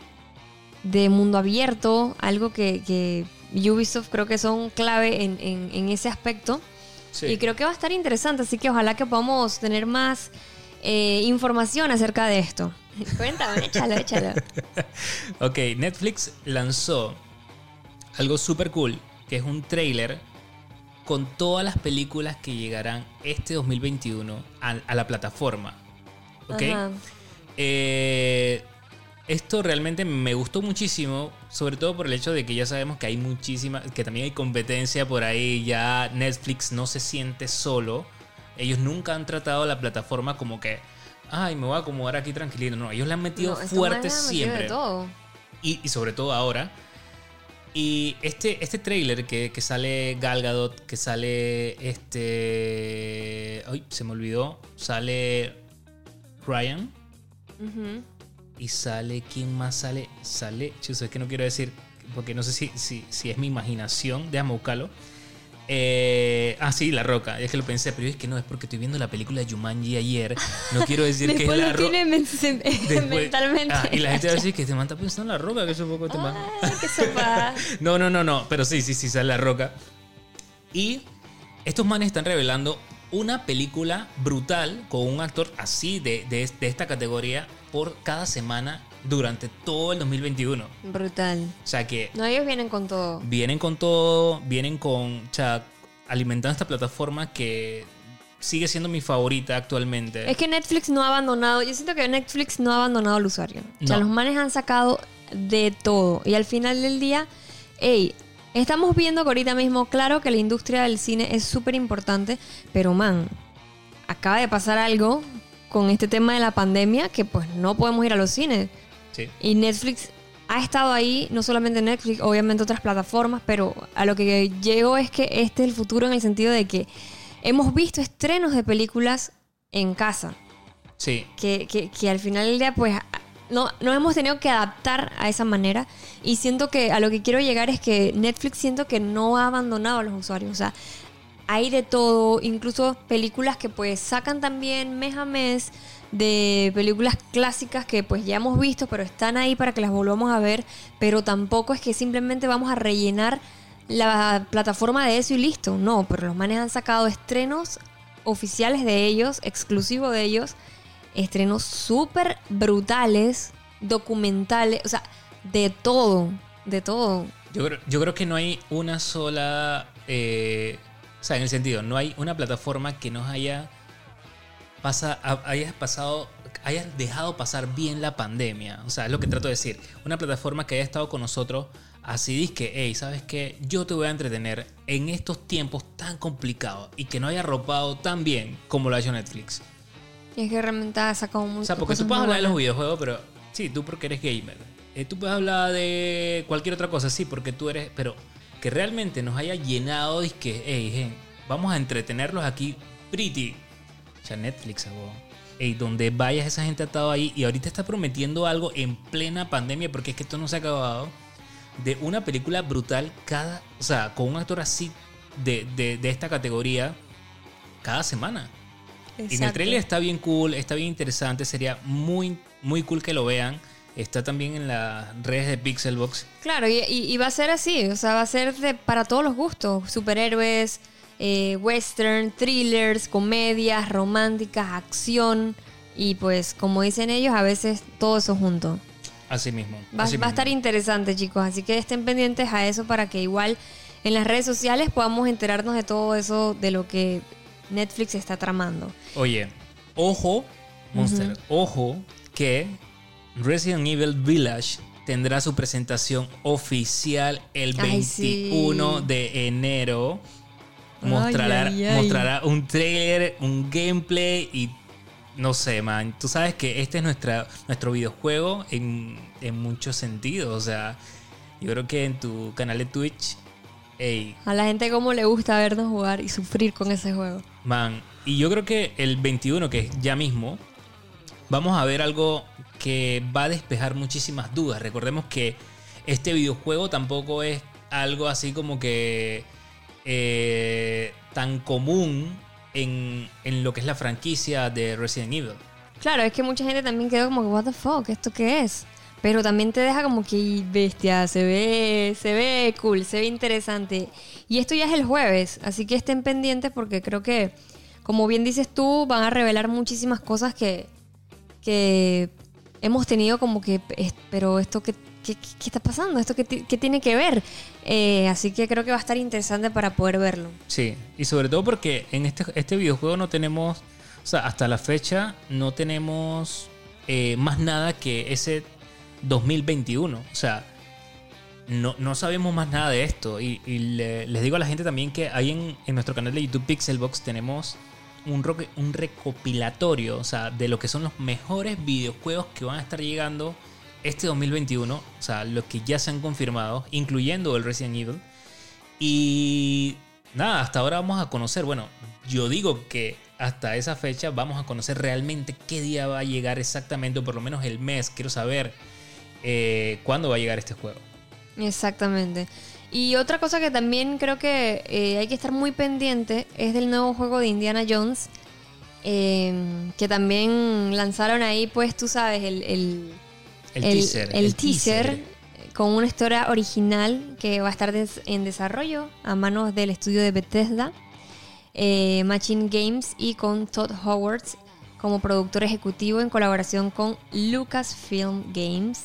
de mundo abierto, algo que, Ubisoft creo que son clave en ese aspecto. Sí. Y creo que va a estar interesante, así que ojalá que podamos tener más eh, información acerca de esto. Cuéntame, échalo, échalo. Ok, Netflix lanzó algo súper cool, que es un trailer con todas las películas que llegarán este 2021 a, a la plataforma. ¿Ok? Ajá. Eh, esto realmente me gustó muchísimo, sobre todo por el hecho de que ya sabemos que hay muchísima, que también hay competencia por ahí, ya Netflix no se siente solo. Ellos nunca han tratado la plataforma como que, ay, me voy a acomodar aquí tranquilito. No, ellos le han metido No, fuerte manera me sirve siempre. todo. Y, y sobre todo ahora. Y este, este trailer que, que sale Gal Gadot, que sale este... Ay, se me olvidó. Sale Ryan. Ujú. Y sale, ¿quién más sale? Sale, chuso, es que no quiero decir, porque no sé si, si, si es mi imaginación, déjame buscarlo. Eh, ah, sí, La Roca, es que lo pensé, pero es que no, es porque estoy viendo la película de Jumanji ayer, no quiero decir que es La Roca. mentalmente. Ah, y la gente va a decir que te manda pensando en La Roca, que es un poco te sepa. no, no, no, no. Pero sí, sí, sí, sale la roca. Y estos manes están revelando una película brutal con un actor así de, de, de esta categoría por cada semana durante todo el 2021. Brutal. O sea que No, ellos vienen con todo. vienen con todo, vienen con, o sea, alimentando esta plataforma que sigue siendo mi favorita actualmente. Es que Netflix no ha abandonado, yo siento que Netflix no ha abandonado al usuario. O sea, No. los manes han sacado de todo. Y al final del día, hey, estamos viendo que ahorita mismo, claro que la industria del cine es súper importante, pero man, acaba de pasar algo con este tema de la pandemia que pues no podemos ir a los cines. Sí. Y Netflix ha estado ahí, no solamente Netflix, obviamente otras plataformas, pero a lo que llego es que este es el futuro en el sentido de que hemos visto estrenos de películas en casa, Sí. que, que- que al final del día pues no, nos hemos tenido que adaptar a esa manera y siento que a lo que quiero llegar es que Netflix siento que no ha abandonado a los usuarios, o sea, hay de todo, incluso películas que pues sacan también mes a mes de películas clásicas que pues ya hemos visto, pero están ahí para que las volvamos a ver, pero tampoco es que simplemente vamos a rellenar la plataforma de eso y listo, no, pero los manes han sacado estrenos oficiales de ellos, exclusivos de ellos, estrenos súper brutales, documentales, o sea, de todo, de todo. Yo creo, yo creo que no hay una sola. eh, o sea, en el sentido, no hay una plataforma que nos haya. Pasa, ha- hayas pasado. Hayas dejado pasar bien la pandemia. O sea, es lo que trato de decir. Una plataforma que haya estado con nosotros. Así dice que, hey, ¿sabes qué? Yo te voy a entretener en estos tiempos tan complicados y que no haya arropado tan bien como lo ha hecho Netflix. Y es que realmente ha sacado mucho. O sea, porque tú puedes hablar de los videojuegos, pero sí, tú porque eres gamer. Eh, tú puedes hablar de cualquier otra cosa, sí, porque tú eres. Pero que realmente nos haya llenado y que, hey, vamos a entretenerlos aquí pretty. O sea, Netflix, abo. Ey, donde vayas, esa gente ha estado ahí y ahorita está prometiendo algo en plena pandemia, porque es que esto no se ha acabado. De una película brutal cada. O sea, con un actor así de, de, de esta categoría cada semana. Y en el trailer está bien cool, está bien interesante, sería muy, muy cool que lo vean. Está también en las redes de Pixelbox. Claro, y, y- y va a ser así, o sea, va a ser de, para todos los gustos. Superhéroes, eh, western, thrillers, comedias, románticas, acción. Y pues, como dicen ellos, a veces todo eso junto. Así mismo. Va, así va a estar interesante, chicos. Así que estén pendientes a eso para que igual en las redes sociales podamos enterarnos de todo eso, de lo que Netflix está tramando. Oye, ojo, Monster, ojo que Resident Evil Village tendrá su presentación oficial el Ay, 21 sí. de enero. Mostrará, ay, ay. mostrará un trailer, un gameplay y no sé, man. Tú sabes que este es nuestra, nuestro videojuego en, en muchos sentidos. O sea, yo creo que en tu canal de Twitch, ey, A la gente como le gusta vernos jugar y sufrir con ese juego. Man, y yo creo que el 21, que es ya mismo, vamos a ver algo que va a despejar muchísimas dudas. Recordemos que este videojuego tampoco es algo así como que eh, tan común en, en lo que es la franquicia de Resident Evil. Claro, es que mucha gente también quedó como what the fuck, ¿esto qué es? Pero también te deja como que, "Y, bestia, se ve, se ve cool, se ve interesante. Y esto ya es el jueves, así que estén pendientes porque creo que, como bien dices tú, van a revelar muchísimas cosas que, que hemos tenido como que, pero esto que, ¿qué, qué- está pasando? ¿Esto qué, qué tiene que ver? Eh, así que creo que va a estar interesante para poder verlo. Sí, y sobre todo porque en este, este videojuego no tenemos, o sea, hasta la fecha no tenemos eh, más nada que ese 2021. O sea, no, no sabemos más nada de esto. Y, y le- les digo a la gente también que ahí en, en nuestro canal de YouTube Pixelbox tenemos un, recopilatorio, o sea, de lo que son los mejores videojuegos que van a estar llegando este 2021. O sea, los que ya se han confirmado, incluyendo el Resident Evil. Y nada, hasta ahora vamos a conocer, bueno, yo digo que hasta esa fecha vamos a conocer realmente qué día va a llegar exactamente, o por lo menos el mes. Quiero saber eh, cuándo va a llegar este juego. Exactamente. Y otra cosa que también creo que eh, hay que estar muy pendiente es del nuevo juego de Indiana Jones. eh, que también lanzaron ahí, pues tú sabes, el, el, El, teaser. el teaser con una historia original que va a estar des- en desarrollo a manos del estudio de Bethesda, eh, Machine Games y con Todd Howard como productor ejecutivo en colaboración con Lucasfilm Games.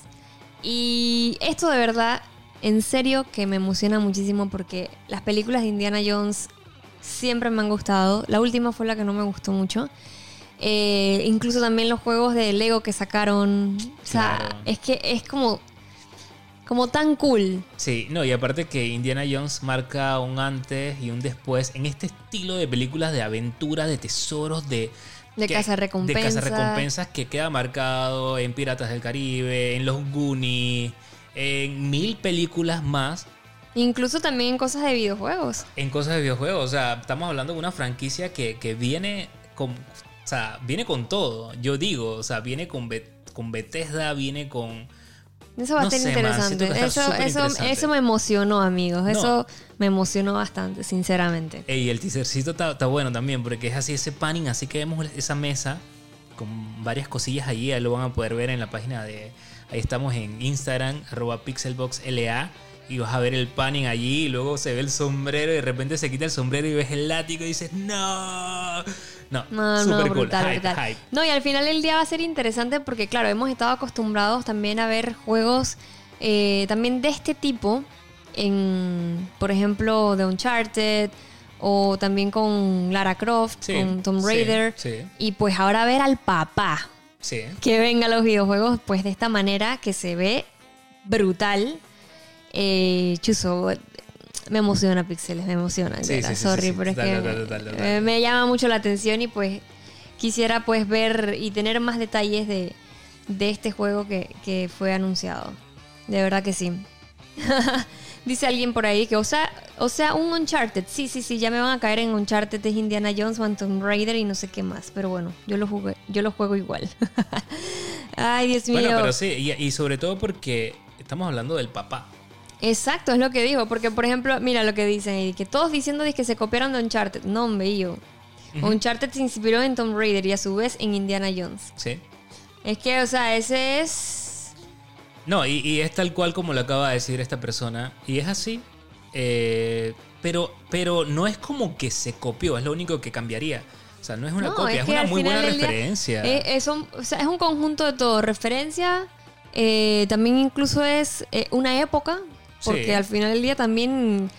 Y esto de verdad, en serio, que me emociona muchísimo porque las películas de Indiana Jones siempre me han gustado. La última fue la que no me gustó mucho. Eh, incluso también los juegos de Lego que sacaron. O sea, Claro. es que es como. Como tan cool. Sí, no, y aparte que Indiana Jones marca un antes y un después en este estilo de películas de aventura, de tesoros, de... De cazarrecompensas. De cazarrecompensas que queda marcado en Piratas del Caribe, en Los Goonies, en mil películas más, Incluso también en cosas de videojuegos. en cosas de videojuegos. O sea, estamos hablando de una franquicia que, que viene con... O sea, viene con todo, yo digo. O sea, viene con, Bet- con Bethesda, viene con... Eso va No a ser interesante. Eso, eso, me emocionó, amigos. No. Eso me emocionó bastante, sinceramente. Ey, el teasercito está, está bueno también, porque es así ese panning, así que vemos esa mesa con varias cosillas allí, ahí lo van a poder ver en la página de... Ahí estamos en Instagram, arroba pixelboxla, y vas a ver el panning allí, y luego se ve el sombrero, y de repente se quita el sombrero y ves el látigo y dices, ¡No! No, No, no, super cool, brutal, hype, hype. No, y al final del día va a ser interesante porque, claro, hemos estado acostumbrados también a ver juegos eh, también de este tipo, en, por ejemplo, de Uncharted o también con Lara Croft, Sí, con Tomb sí, Raider. sí. Y pues ahora ver al papá Sí. que venga a los videojuegos pues de esta manera que se ve brutal. Eh, chuzo, me emociona Pixeles, me emociona. Sí, sí, sorry, pero es que me- me llama mucho la atención y pues quisiera pues ver y tener más detalles de, de este juego que, que fue anunciado. De verdad que sí. Dice alguien por ahí que, o sea, o sea, un Uncharted. Sí, sí, sí, ya me van a caer en Uncharted, es Indiana Jones, o Tomb Raider y no sé qué más. Pero bueno, yo lo jugué, yo lo juego igual. Ay, Dios mío. Bueno, pero sí, y, y sobre todo porque estamos hablando del papá. Exacto, es lo que digo. Porque, por ejemplo, mira lo que dicen ahí, que todos diciendo que se copiaron de Uncharted. No, hombre, yo. Uncharted se inspiró en Tomb Raider y a su vez en Indiana Jones. Sí. Es que, o sea, ese es. No, y, y es tal cual como lo acaba de decir esta persona. Y es así. eh, pero, pero no es como que se copió, es lo único que cambiaría. O sea, no es una No, copia, es, que una muy buena día, referencia. es, un, o sea, es un conjunto de todo. Referencia, eh, también incluso es eh, una época, porque Sí. al final del día también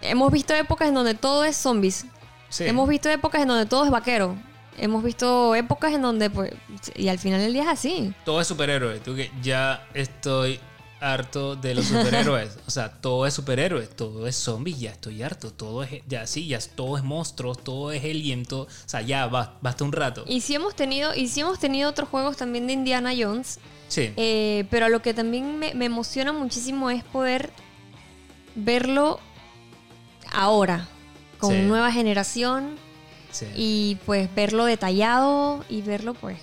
hemos visto épocas en donde todo es zombies. Sí. Hemos visto épocas en donde todo es vaquero. Hemos visto épocas en donde, pues, y al final del día es así. Todo es superhéroe. Tú que ya estoy harto de los superhéroes. o sea, todo es superhéroe, todo es zombie, ya estoy harto. Todo es, ya sí, ya todo es monstruos, todo es alien, todo. O sea, ya ba- basta un rato. Y si hemos tenido, y si hemos tenido otros juegos también de Indiana Jones, Sí. eh, pero lo que también me, me emociona muchísimo es poder verlo ahora, con Sí. nueva generación, sí. y pues verlo detallado y verlo pues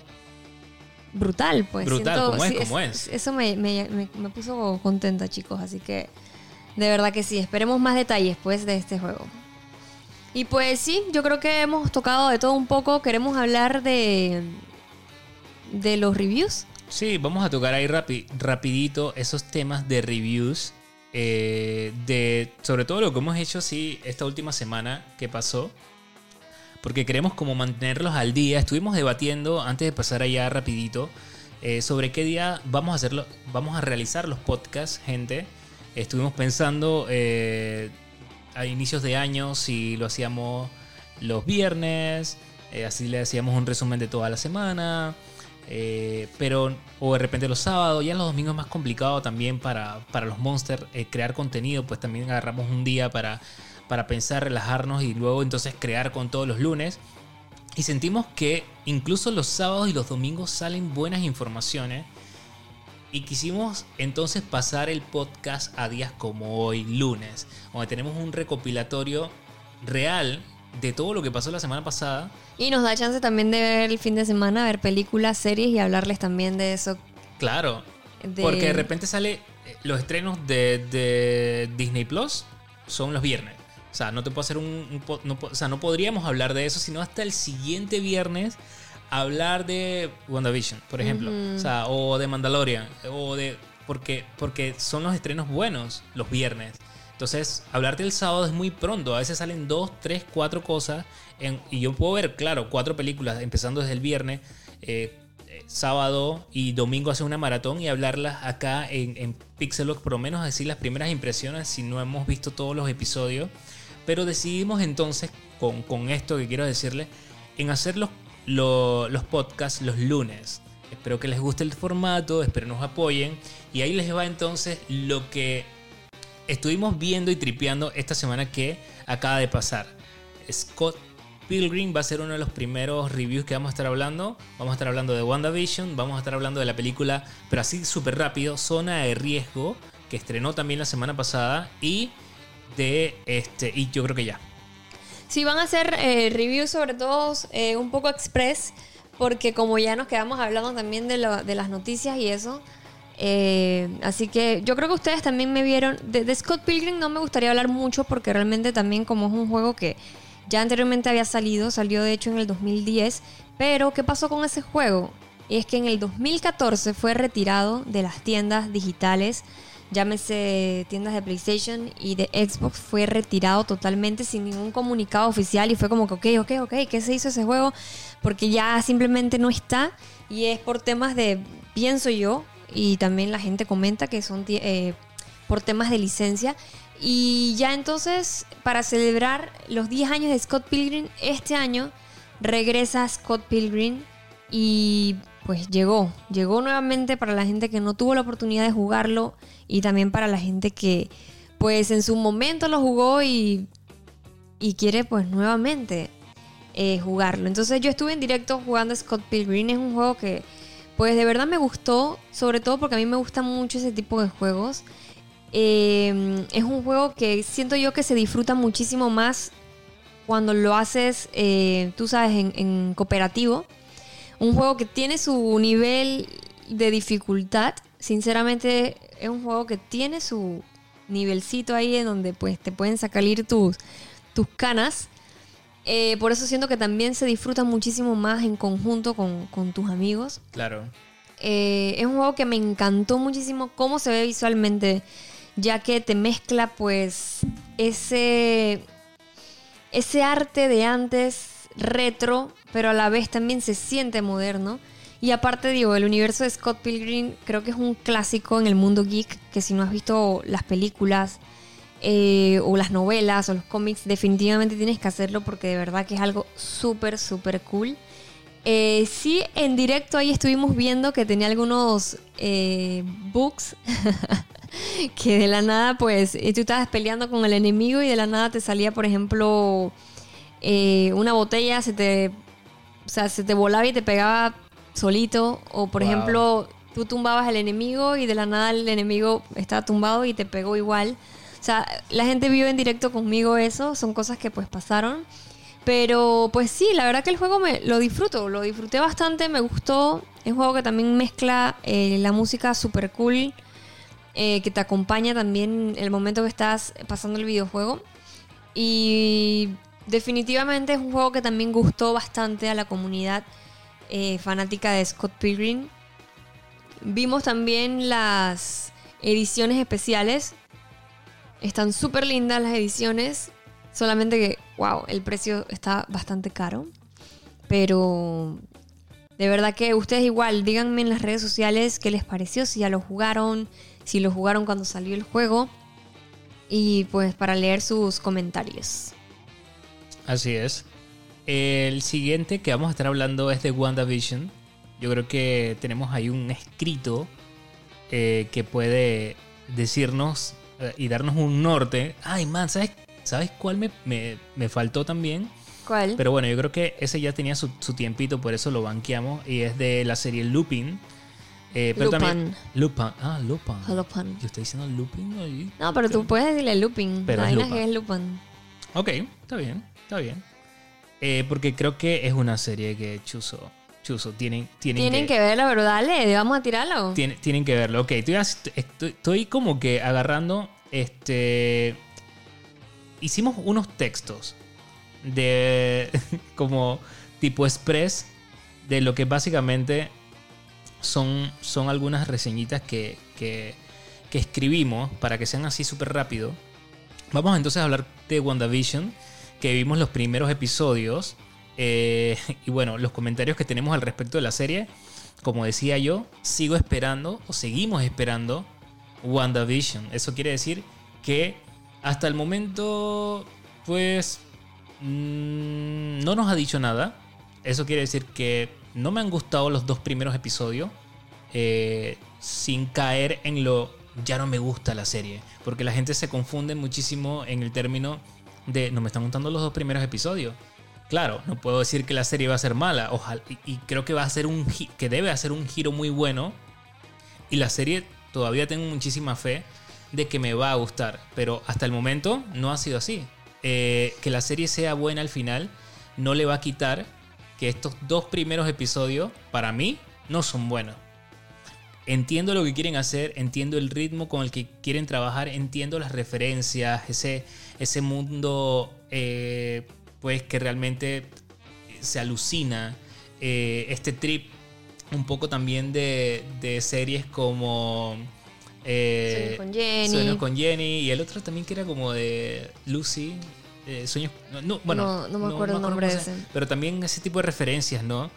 brutal, pues. Brutal, como es, como es. Eso me, me- me- me puso contenta, chicos, así que de verdad que sí, esperemos más detalles pues de este juego. Y pues sí, yo creo que hemos tocado de todo un poco, queremos hablar de de los reviews. Sí, vamos a tocar ahí rapi- rapidito esos temas de reviews. eh, de sobre todo lo que hemos hecho sí esta última semana que pasó. Porque queremos como mantenerlos al día. Estuvimos debatiendo antes de pasar allá rapidito. eh, sobre qué día vamos a hacerlo, vamos a realizar los podcasts, gente. Estuvimos pensando eh, a inicios de año si lo hacíamos los viernes, eh, así le hacíamos un resumen de toda la semana. eh, pero, o de repente los sábados, ya los domingos es más complicado también para, para los monsters crear contenido, pues también agarramos un día para, para pensar, relajarnos y luego entonces crear con todos los lunes. Y sentimos que incluso los sábados y los domingos salen buenas informaciones. Y quisimos entonces pasar el podcast a días como hoy, lunes, donde tenemos un recopilatorio real de todo lo que pasó la semana pasada. Y nos da chance también de ver el fin de semana, ver películas, series y hablarles también de eso. Claro, De- porque de repente sale eh, los estrenos de, de Disney Plus son los viernes. O sea, no te puedo hacer un, no, o sea, no podríamos hablar de eso, sino hasta el siguiente viernes hablar de WandaVision, por ejemplo, o sea, o de Mandalorian, o de porque porque son los estrenos buenos los viernes. Entonces, hablarte el sábado es muy pronto. A veces salen dos, tres, cuatro cosas. en- y yo puedo ver, claro, cuatro películas empezando desde el viernes. eh, eh, sábado y domingo hacer una maratón y hablarlas acá en, en Pixelock, por lo menos decir las primeras impresiones si no hemos visto todos los episodios. Pero decidimos entonces, con, con esto que quiero decirle, en hacer los, lo- los podcasts los lunes. Espero que les guste el formato, espero nos apoyen. Y ahí les va entonces lo que estuvimos viendo y tripeando esta semana que acaba de pasar. Scott Pilgrim va a ser uno de los primeros reviews que vamos a estar hablando. Vamos a estar hablando de WandaVision, vamos a estar hablando de la película, pero así súper rápido, Zona de Riesgo, que estrenó también la semana pasada, y de este, y yo creo que ya. Sí, van a hacer eh, reviews sobre todo eh, un poco express, porque como ya nos quedamos hablando también de, las noticias y eso, eh, así que yo creo que ustedes también me vieron, de, Scott Pilgrim no me gustaría hablar mucho porque realmente también como es un juego que ya anteriormente había salido, salió de hecho en el 2010, pero ¿qué pasó con ese juego? Es que en el 2014 fue retirado de las tiendas digitales llámese tiendas de PlayStation y de Xbox, fue retirado totalmente sin ningún comunicado oficial y fue como que, ok, ok, ok, ¿qué se hizo ese juego? Porque ya simplemente no está y es por temas de, pienso yo, y también la gente comenta que son eh, por temas de licencia. Y ya entonces, para celebrar los 10 años de Scott Pilgrim, este año regresa Scott Pilgrim y pues llegó, llegó nuevamente para la gente que no tuvo la oportunidad de jugarlo y también para la gente que pues en su momento lo jugó y, y quiere pues nuevamente eh, jugarlo. Entonces yo estuve en directo jugando Scott Pilgrim, es un juego que pues de verdad me gustó, sobre todo porque a mí me gusta mucho ese tipo de juegos. Eh, es un juego que siento yo que se disfruta muchísimo más cuando lo haces, eh, tú sabes, en cooperativo. Un juego que tiene su nivel de dificultad. Sinceramente, es un juego que tiene su nivelcito ahí en donde pues te pueden salir tus, tus canas. Eh, por eso siento que también se disfruta muchísimo más en conjunto con, con tus amigos. Claro. Eh, es un juego que me encantó muchísimo cómo se ve visualmente, ya que te mezcla pues ese, ese arte de antes retro, pero a la vez también se siente moderno. Y aparte digo, el universo de Scott Pilgrim creo que es un clásico en el mundo geek, que si no has visto las películas eh, o las novelas o los cómics, definitivamente tienes que hacerlo porque de verdad que es algo súper, súper cool. Eh, sí, en directo ahí estuvimos viendo que tenía algunos eh, bugs que de la nada, pues, tú estabas peleando con el enemigo y de la nada te salía, por ejemplo, una botella, se te, sea, se te volaba y te pegaba solito. O, por Wow. ejemplo, tú tumbabas al enemigo y de la nada el enemigo estaba tumbado y te pegó igual. O sea, la gente vio en directo conmigo eso, son cosas que pues pasaron. Pero pues sí, la verdad que el juego me lo disfruto, lo disfruté bastante, me gustó. Es un juego que también mezcla eh, la música super cool, eh, que te acompaña también el momento que estás pasando el videojuego. Y definitivamente es un juego que también gustó bastante a la comunidad eh, fanática de Scott Pilgrim. Vimos también las ediciones especiales. Están súper lindas las ediciones. Solamente que, wow, el precio está bastante caro. Pero De verdad que ustedes igual, díganme en las redes sociales qué les pareció, si ya lo jugaron, si lo jugaron cuando salió el juego. Y pues para leer sus comentarios. Así es. El siguiente que vamos a estar hablando es de WandaVision. Yo creo que tenemos ahí un escrito eh, que puede decirnos eh, y darnos un norte. Ay, man, ¿sabes, ¿sabes cuál me, me- me faltó también? ¿Cuál? Pero bueno, yo creo que ese ya tenía su, su tiempito, por eso lo banqueamos. Y es de la serie Lupin. Eh, pero también. Lupin. Ah, Lupin. Lupin. Yo estoy diciendo Lupin ahí. No, pero tú puedes decirle Lupin. Pero La es Lupin. que es Lupin. Ok, está bien, está bien. Eh, porque creo que es una serie que Chuzo, Chuzo, tienen, tienen, Tienen que verlo, pero dale, vamos a tirarlo. tienen, tienen que verlo. Ok, estoy, estoy como que agarrando, este, hicimos unos textos de como tipo express de lo que básicamente son, son algunas reseñitas que, que, que escribimos para que sean así súper rápido. Vamos entonces a hablar de WandaVision, que vimos los primeros episodios. eh, y bueno, los comentarios que tenemos al respecto de la serie. Como decía yo, sigo esperando o seguimos esperando WandaVision. Eso quiere decir que hasta el momento, pues, mm, no nos ha dicho nada. Eso quiere decir que no me han gustado los dos primeros episodios. eh, sin caer en lo ya no me gusta la serie. Porque la gente se confunde muchísimo en el término de no me están gustando los dos primeros episodios. Claro, no puedo decir que la serie va a ser mala. Ojalá, y, creo que va a ser un que debe hacer un giro muy bueno. Y la serie todavía tengo muchísima fe de que me va a gustar. Pero hasta el momento no ha sido así. Eh, que la serie sea buena al final no le va a quitar que estos dos primeros episodios, para mí, no son buenos. Entiendo lo que quieren hacer, entiendo el ritmo con el que quieren trabajar, entiendo las referencias, ese, ese mundo eh, pues que realmente se alucina, eh, este trip un poco también de, de series como eh, Sueños con Jenny. Sueños con Jenny y el otro también que era como de Lucy. sueños, no, bueno, No, no me acuerdo el nombre de se- ese. Pero también ese tipo de referencias, ¿no?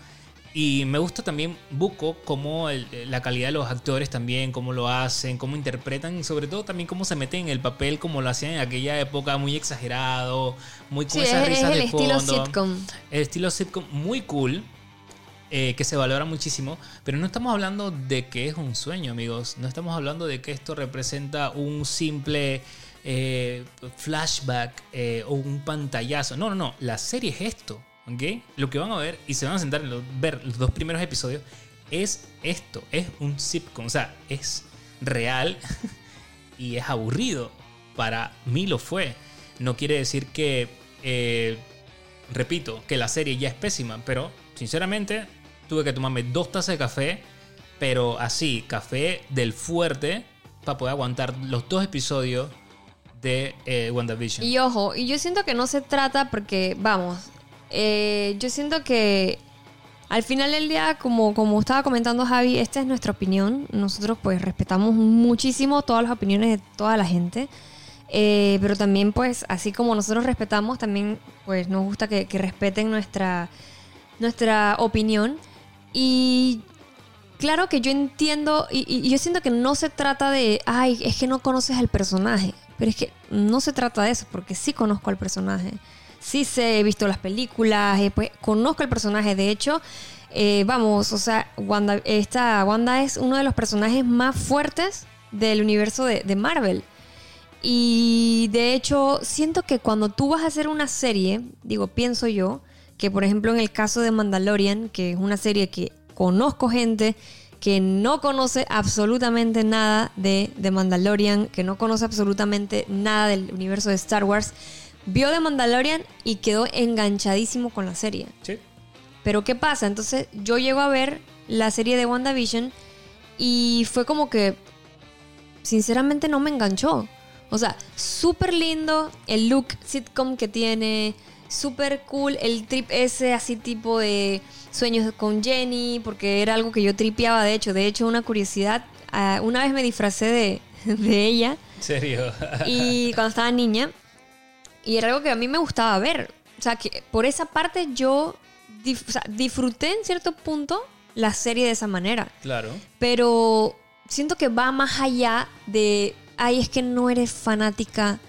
Y me gusta también Buco, cómo el- la calidad de los actores también, cómo lo hacen, cómo interpretan, y sobre todo también cómo se meten en el papel, como lo hacían en aquella época, muy exagerado, muy con Sí, esas es, es risas el de estilo fondo. sitcom. El estilo sitcom muy cool, eh, que se valora muchísimo, pero no estamos hablando de que es un sueño, amigos. No estamos hablando de que esto representa un simple eh, flashback eh, o un pantallazo. No, no, no. La serie es esto, ¿ok? Lo que van a ver y se van a sentar a ver los dos primeros episodios es esto. Es un sitcom, o sea, es real y es aburrido. Para mí lo fue. No quiere decir que, eh, repito, que la serie ya es pésima, pero sinceramente tuve que tomarme dos tazas de café, pero así, café del fuerte, para poder aguantar los dos episodios de eh, WandaVision. Y ojo, y yo siento que no se trata porque, vamos, eh, yo siento que al final del día, como, como estaba comentando Javi, esta es nuestra opinión. Nosotros pues respetamos muchísimo todas las opiniones de toda la gente. Eh, pero también pues así como nosotros respetamos, también pues nos gusta que, que respeten nuestra, nuestra opinión. Y claro que yo entiendo y, y yo siento que no se trata de, ay, es que no conoces al personaje. Pero es que no se trata de eso, porque sí conozco al personaje. Sí sé, he visto las películas, eh, pues conozco el personaje. De hecho, eh, vamos, o sea, Wanda, esta Wanda es uno de los personajes más fuertes del universo de, de Marvel. Y de hecho, siento que cuando tú vas a hacer una serie, digo, pienso yo, que por ejemplo en el caso de Mandalorian, que es una serie que conozco gente que no conoce absolutamente nada de, de Mandalorian, que no conoce absolutamente nada del universo de Star Wars, vio de Mandalorian y quedó enganchadísimo con la serie. Sí. Pero ¿qué pasa? Entonces yo llego a ver la serie de WandaVision y fue como que sinceramente no me enganchó. O sea, súper lindo el look sitcom que tiene, súper cool el trip ese así tipo de sueños con Jenny, porque era algo que yo tripeaba de hecho. De hecho, una curiosidad, ah, una vez me disfracé de, de ella En serio. y cuando estaba niña y era algo que a mí me gustaba ver. O sea, que por esa parte yo dif- o sea, disfruté en cierto punto la serie de esa manera. Claro. Pero siento que va más allá de, ay, es que no eres fanática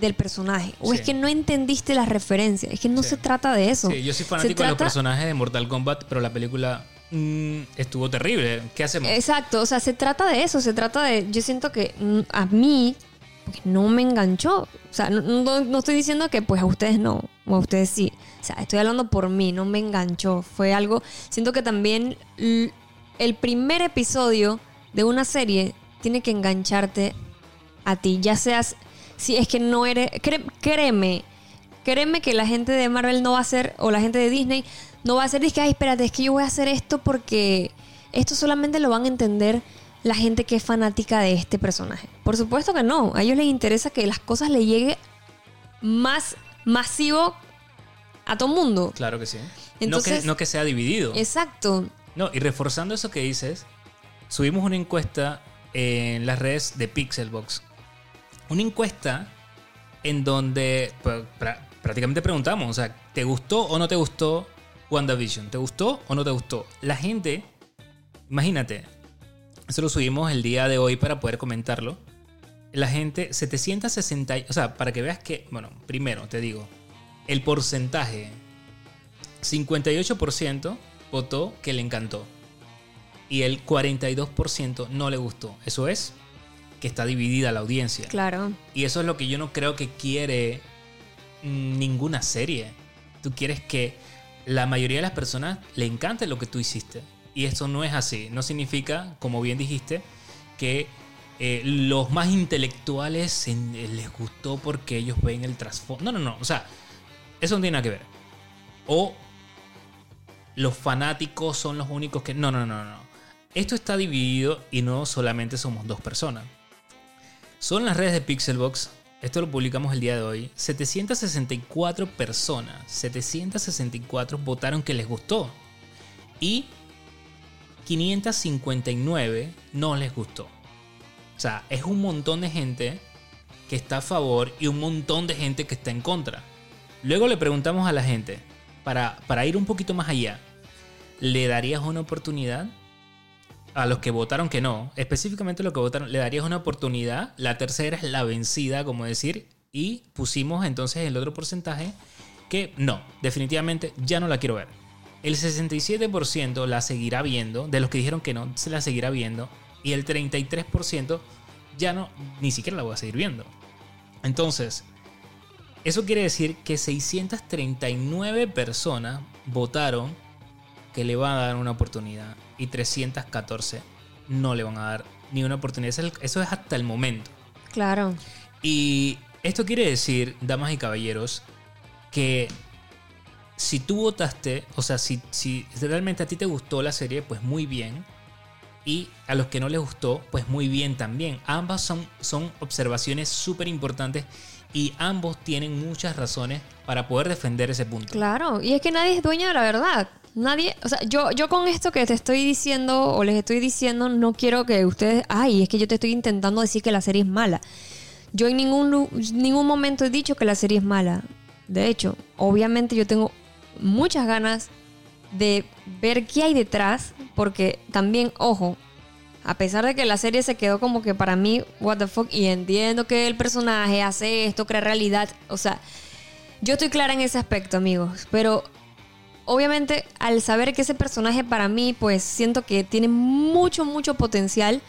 del personaje. O es que no entendiste las referencias. Es que no Sí. se trata de eso. Sí, yo soy fanático de los personajes de Mortal Kombat, pero la película mm, estuvo terrible. ¿Qué hacemos? Exacto, o sea, se trata de eso, se trata de, yo siento que mm, a mí pues, no me enganchó, o sea, no, no- estoy diciendo que pues a ustedes no, o a ustedes sí, o sea, estoy hablando por mí, no me enganchó, fue algo, siento que también el primer episodio de una serie tiene que engancharte a ti, ya seas, si es que no eres, créeme, créeme que la gente de Marvel no va a hacer, o la gente de Disney, no va a hacer, es que, ay, espérate, es que yo voy a hacer esto porque esto solamente lo van a entender la gente que es fanática de este personaje. Por supuesto que no, a ellos les interesa que las cosas le llegue más masivo a todo mundo. Claro que sí. Entonces- no, que, no que sea dividido. Exacto. No, y reforzando eso que dices, subimos una encuesta en las redes de Pixelbox. Una encuesta en donde pues, prácticamente preguntamos, o sea, ¿te gustó o no te gustó WandaVision? ¿Te gustó o no te gustó? La gente, imagínate, eso lo subimos el día de hoy para poder comentarlo. La gente, 760, y- o sea, para que veas que, bueno, primero te digo, el porcentaje, 58% votó que le encantó y el 42% no le gustó. Eso es que está dividida la audiencia. Claro. Y eso es lo que yo no creo que quiere ninguna serie. Tú quieres que la mayoría de las personas le encante lo que tú hiciste. Y esto no es así. No significa, como bien dijiste, que eh, los más intelectuales eh, les gustó porque ellos ven el trasfondo. No, no, no. O sea, eso no tiene nada que ver. O los fanáticos son los únicos que... No, no, no, no. Esto está dividido y no solamente somos dos personas. Son las redes de Pixelbox. Esto lo publicamos el día de hoy. 764 personas, 764 votaron que les gustó. Y 559 no les gustó. O sea, es un montón de gente que está a favor y un montón de gente que está en contra. Luego le preguntamos a la gente, para, para ir un poquito más allá, ¿le darías una oportunidad? A los que votaron que no, específicamente los que votaron, le darías una oportunidad. La tercera es la vencida, como decir, y pusimos entonces el otro porcentaje que no, definitivamente ya no la quiero ver. El 67% la seguirá viendo, de los que dijeron que no, se la seguirá viendo, y el 33% ya no, ni siquiera la voy a seguir viendo. Entonces, eso quiere decir que 639 personas votaron que le van a dar una oportunidad y 314 no le van a dar ni una oportunidad. Eso es- Eso es hasta el momento. Claro. Y esto quiere decir, damas y caballeros, que si tú votaste, o sea, si, si realmente a ti te gustó la serie, pues muy bien. Y a los que no les gustó, pues muy bien también. Ambas son, son observaciones súper importantes y ambos tienen muchas razones para poder defender ese punto. Claro, y es que nadie es dueño de la verdad. Nadie, o sea, yo, yo con esto que te estoy diciendo o les estoy diciendo, no quiero que ustedes, ay, es que yo te estoy intentando decir que la serie es mala. Yo en ningún, ningún momento he dicho que la serie es mala. De hecho, obviamente yo tengo muchas ganas de ver qué hay detrás, porque también, ojo, a pesar de que la serie se quedó como que para mí, what the fuck, y entiendo que el personaje hace esto, crea realidad, o sea, yo estoy clara en ese aspecto, amigos, pero obviamente al saber que ese personaje para mí, pues siento que tiene mucho, mucho potencial,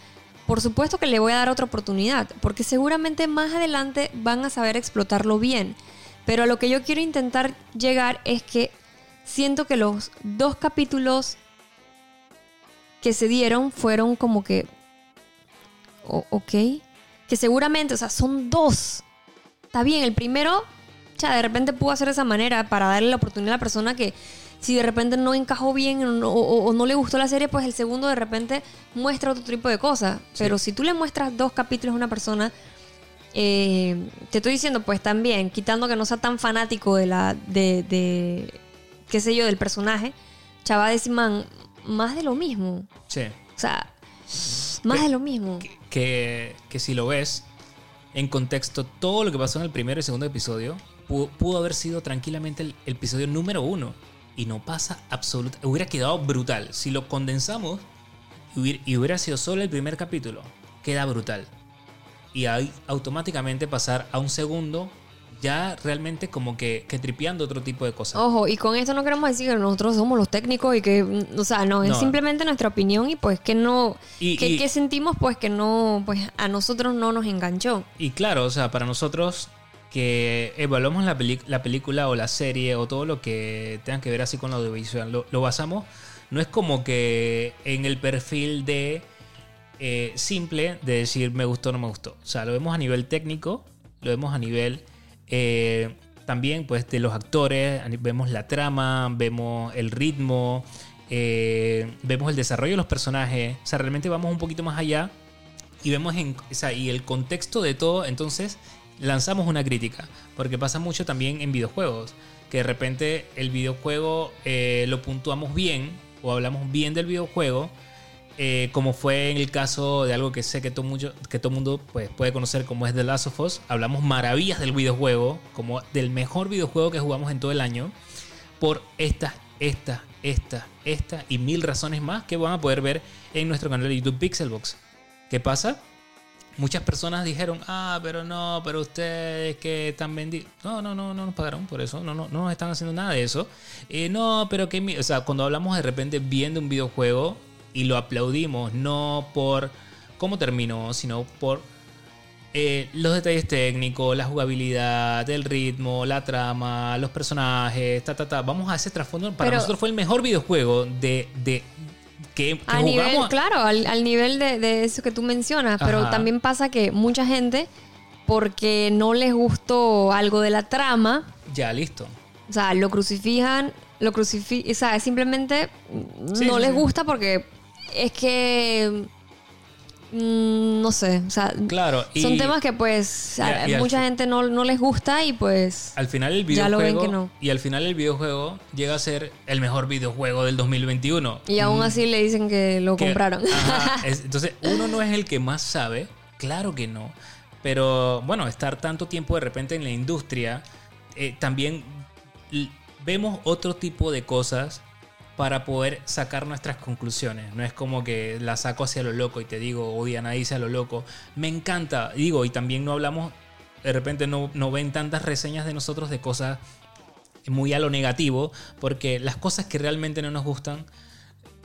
por supuesto que le voy a dar otra oportunidad, porque seguramente más adelante van a saber explotarlo bien. Pero a lo que yo quiero intentar llegar es que siento que los dos capítulos que se dieron fueron como que... o- ok. Que seguramente, o sea, son dos. Está bien, el primero, ya de repente pudo hacer de esa manera para darle la oportunidad a la persona que si de repente no encajó bien o no, o- o no le gustó la serie, pues el segundo de repente muestra otro tipo de cosas. Pero si tú le muestras dos capítulos a una persona, eh, te estoy diciendo, pues también, quitando que no sea tan fanático de la, de, de qué sé yo, del personaje, chaval, decir, man, más de lo mismo. Sí. O sea, más de lo mismo. que, que si lo ves en contexto, todo lo que pasó en el primero y segundo episodio pudo, pudo haber sido tranquilamente el, el episodio número uno. y no pasa absolutamente... Hubiera quedado brutal. Si lo condensamos y hubiera sido solo el primer capítulo, queda brutal. Y ahí automáticamente pasar a un segundo ya realmente como que, que tripeando otro tipo de cosas. Ojo, y con esto no queremos decir que nosotros somos los técnicos y que, mm, o sea, no, es No. simplemente nuestra opinión y pues que no, Y- que, y- que sentimos pues que no, pues a nosotros no nos enganchó. Y claro, o sea, para nosotros que evaluamos la, la película o la serie o todo lo que tenga que ver así con lo audiovisual, lo, lo basamos, no es como que en el perfil de eh, simple de decir me gustó o no me gustó. O sea, lo vemos a nivel técnico, lo vemos a nivel eh, también pues de los actores, vemos la trama, vemos el ritmo, eh, vemos el desarrollo de los personajes. O sea, realmente vamos un poquito más allá y vemos en, o sea, y el contexto de todo, entonces lanzamos una crítica, porque pasa mucho también en videojuegos, que de repente el videojuego eh, lo puntuamos bien o hablamos bien del videojuego, eh, como fue en el caso de algo que sé que todo mucho, que todo mundo pues, puede conocer como es The Last of Us, hablamos maravillas del videojuego, como del mejor videojuego que jugamos en todo el año, por estas, estas, estas, estas y mil razones más que van a poder ver en nuestro canal de YouTube Pixelbox. ¿Qué pasa? Muchas personas dijeron, ah, pero no, pero ustedes que están vendidos. No, no, no, no nos pagaron por eso. No, no, no nos están haciendo nada de eso. Eh, no, pero que. O sea, cuando hablamos de repente bien de un videojuego y lo aplaudimos, no por cómo terminó, sino por eh, los detalles técnicos, la jugabilidad, el ritmo, la trama, los personajes, ta, ta, ta. Vamos a ese trasfondo. Para Pero- nosotros fue el mejor videojuego de, de que, que A nivel, claro, al, al nivel de, de eso que tú mencionas, pero Ajá. también pasa que mucha gente, porque no les gustó algo de la trama, Ya, listo. o sea, lo crucifican, lo crucifican, o sea, simplemente Sí, no sí, les sí. gusta porque es que, mm, no sé, o sea, Claro. y- son temas que pues y a- a, y al mucha gente no, no les gusta y pues... Al final el Ya lo videojuego. ven que no. Y al final el videojuego llega a ser el mejor videojuego del 2021. Y aún Mm, así le dicen que lo que- compraron. Ajá, es- entonces, uno no es el que más sabe. Claro que no. Pero bueno, estar tanto tiempo de repente en la industria, eh, también l- vemos otro tipo de cosas para poder sacar nuestras conclusiones. No es como que la saco hacia lo loco y te digo, o Diana dice a lo loco. Me encanta, digo, y también no hablamos, de repente no, no ven tantas reseñas de nosotros de cosas muy a lo negativo, porque las cosas que realmente no nos gustan,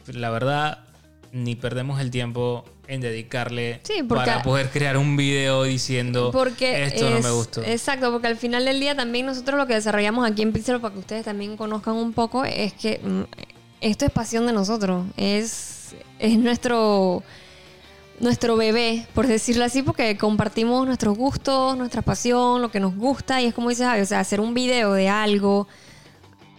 la verdad, ni perdemos el tiempo en dedicarle Sí, para poder crear un video diciendo Porque esto no me gustó. Exacto, porque al final del día también nosotros lo que desarrollamos aquí en Pixel, para que ustedes también conozcan un poco, es que mm, esto es pasión de nosotros. Es, es nuestro, nuestro bebé, por decirlo así, porque compartimos nuestros gustos, nuestra pasión, lo que nos gusta. Y es como dices, Javi, o sea, hacer un video de algo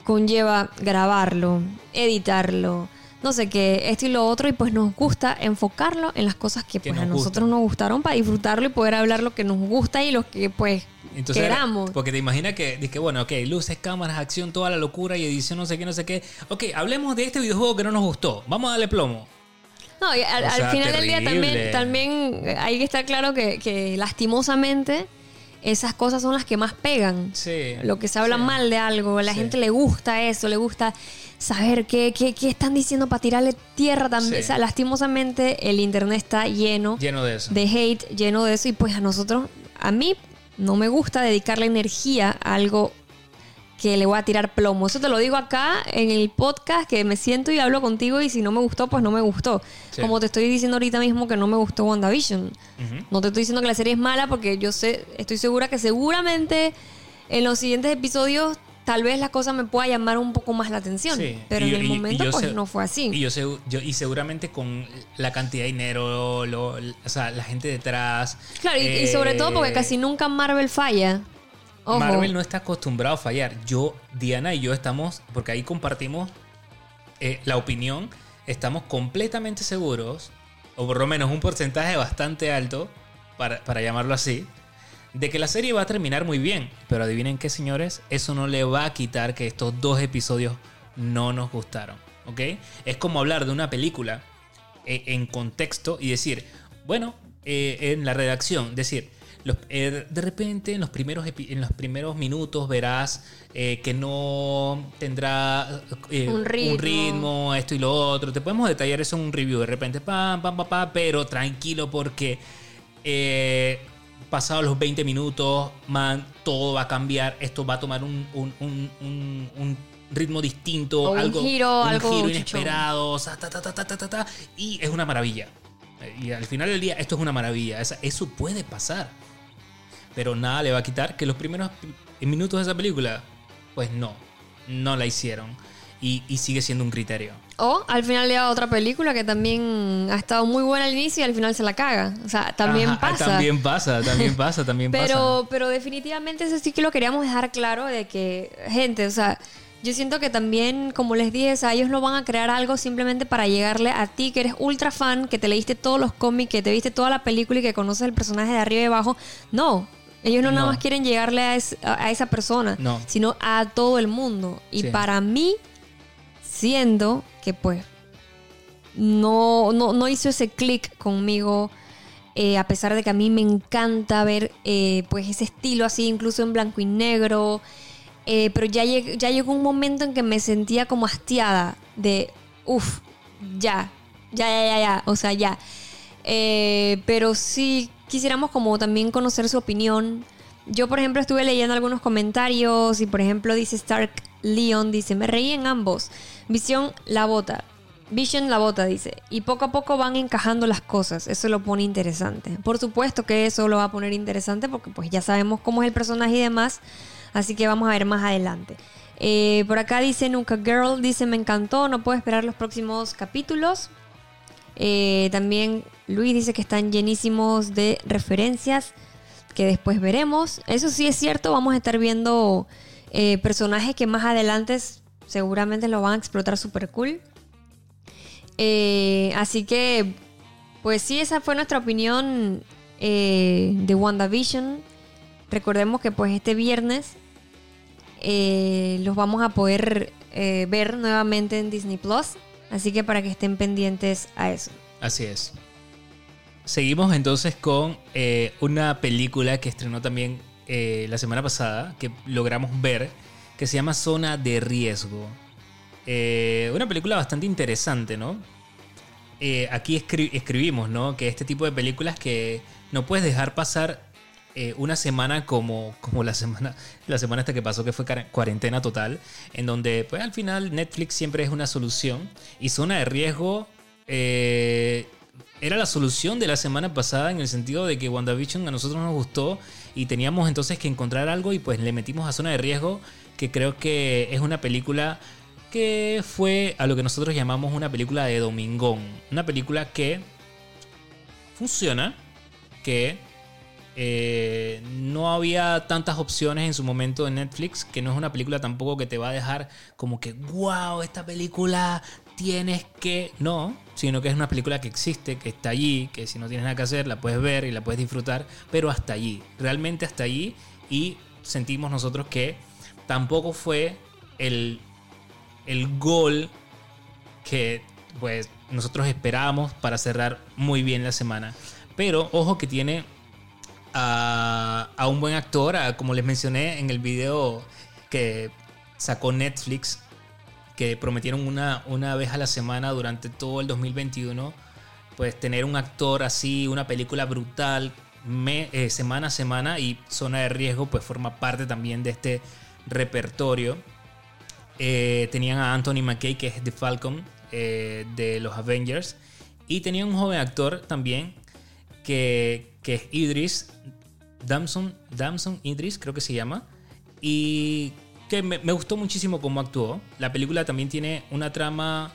conlleva grabarlo, editarlo, no sé qué, esto y lo otro, y pues nos gusta enfocarlo en las cosas que, Que pues a nos nosotros nos gustaron para disfrutarlo y poder hablar lo que nos gusta y lo que pues Entonces, queramos. Porque te imaginas que, que, bueno, ok, luces, cámaras, acción, toda la locura y edición, no sé qué, no sé qué. Ok, hablemos de este videojuego que no nos gustó. Vamos a darle plomo. No, y al, O al sea, final del día también, también hay que estar claro que, que lastimosamente esas cosas son las que más pegan. Sí. Lo que se habla Sí. mal de algo, a la Sí. gente le gusta eso, le gusta saber qué, qué, qué están diciendo para tirarle tierra también. Sí. O sea, lastimosamente el internet está lleno Lleno de eso. de hate, lleno de eso. Y pues a nosotros, a mí no me gusta dedicarle energía a algo que le voy a tirar plomo. Eso te lo digo acá en el podcast, que me siento y hablo contigo y si no me gustó, pues no me gustó. Sí. Como te estoy diciendo ahorita mismo que no me gustó WandaVision. No te estoy diciendo que la serie es mala porque yo sé, estoy segura que seguramente en los siguientes episodios tal vez la cosa me pueda llamar un poco más la atención. Sí. Pero Y- en el momento yo pues no fue así. Y yo sé, yo, y seguramente con la cantidad de dinero, lo- o sea, la gente detrás. claro, y, y eh, sobre todo porque casi nunca Marvel falla. Ojo. Marvel no está acostumbrado a fallar. Yo, Diana y yo estamos, porque ahí compartimos eh, la opinión, estamos completamente seguros, o por lo menos un porcentaje bastante alto, para, para llamarlo así, de que la serie va a terminar muy bien. Pero adivinen qué, señores, eso no le va a quitar que estos dos episodios no nos gustaron. ¿Ok? Es como hablar de una película eh, en contexto y decir, bueno, eh, en la redacción, decir, los- eh, de repente en los primeros, en los primeros minutos verás eh, que no tendrá Un ritmo. ritmo, esto y lo otro. Te podemos detallar eso en un review de repente, pam, pam, pam, pam, pero tranquilo porque pasados los 20 minutos, man, todo va a cambiar. Esto va a tomar un, un- un- un- un ritmo distinto, O un algo, giro, un algo giro inesperado, o sea, ta, ta, ta, ta, ta, ta, ta, y es una maravilla. Y al final del día, esto es una maravilla. Eso puede pasar. Pero nada le va a quitar que los primeros minutos de esa película, pues no, no la hicieron. Y, y sigue siendo un criterio. O al final le da otra película que también ha estado muy buena al inicio y al final se la caga. O sea, también Ajá, pasa. También pasa, también pasa, también pasa. Pero, pero definitivamente eso sí que lo queríamos dejar claro de que, gente, o sea, yo siento que también, como les dije, o sea, ellos no van a crear algo simplemente para llegarle a ti, que eres ultra fan, que te leíste todos los cómics, que te viste toda la película y que conoces el personaje de arriba y abajo. No. Ellos no, nada más quieren llegarle a, es- a- a esa persona, No. sino a todo el mundo. Y Sí. para mí, siendo que pues no, no, no hizo ese clic conmigo. eh, a pesar de que a mí me encanta ver eh, pues ese estilo así, incluso en blanco y negro. eh, pero ya, ya llegó un momento en que me sentía como hastiada de, uff, ya, ya, ya, ya, ya, o sea, ya. Pero sí quisiéramos como también conocer su opinión. Yo, por ejemplo, estuve leyendo algunos comentarios y, por ejemplo, dice Stark Leon, dice, me reí en ambos. Visión la bota. Vision la bota, dice. Y poco a poco van encajando las cosas. Eso lo pone interesante. Por supuesto que eso lo va a poner interesante porque pues ya sabemos cómo es el personaje y demás. Así que vamos a ver más adelante. Eh, por acá dice Nunca Girl, dice me encantó, no puedo esperar los próximos capítulos. Eh, también Luis dice que están llenísimos de referencias que después veremos. Eso sí es cierto, vamos a estar viendo eh, personajes que más adelante seguramente lo van a explotar super cool. Eh, así que, pues sí, esa fue nuestra opinión eh, de WandaVision. Recordemos que pues este viernes eh, los vamos a poder eh, ver nuevamente en Disney Plus. Así que para que estén pendientes a eso. Así es. Seguimos entonces con una película que estrenó también la semana pasada, que logramos ver, que se llama Zona de Riesgo. Eh, una película bastante interesante, ¿no? Eh, aquí escri- escribimos, ¿no? Que este tipo de películas que no puedes dejar pasar eh, una semana como, como la semana la semana esta que pasó, que fue cuarentena total, en donde pues al final Netflix siempre es una solución y Zona de Riesgo eh, era la solución de la semana pasada en el sentido de que WandaVision a nosotros nos gustó y teníamos entonces que encontrar algo y pues le metimos a Zona de Riesgo, que creo que es una película que fue a lo que nosotros llamamos una película de domingón. Una película que funciona, que eh, no había tantas opciones en su momento en Netflix, que no es una película tampoco que te va a dejar como que, wow, esta película tienes que... No, sino que es una película que existe, que está allí, que si no tienes nada que hacer la puedes ver y la puedes disfrutar, pero hasta allí, realmente hasta allí y sentimos nosotros que tampoco fue el, el gol que pues nosotros esperábamos para cerrar muy bien la semana. Pero ojo que tiene a, a un buen actor, a- como les mencioné en el video que sacó Netflix, que prometieron una, una vez a la semana durante todo el 2021, pues tener un actor así, una película brutal, eh, semana a semana y Zona de Riesgo, pues forma parte también de este repertorio. Eh, tenían a Anthony McKay, que es The Falcon eh, de los Avengers. Y tenían un joven actor también, que, que es Idris Damson, Damson Idris, creo que se llama. Y que me, gustó muchísimo cómo actuó. La película también tiene una trama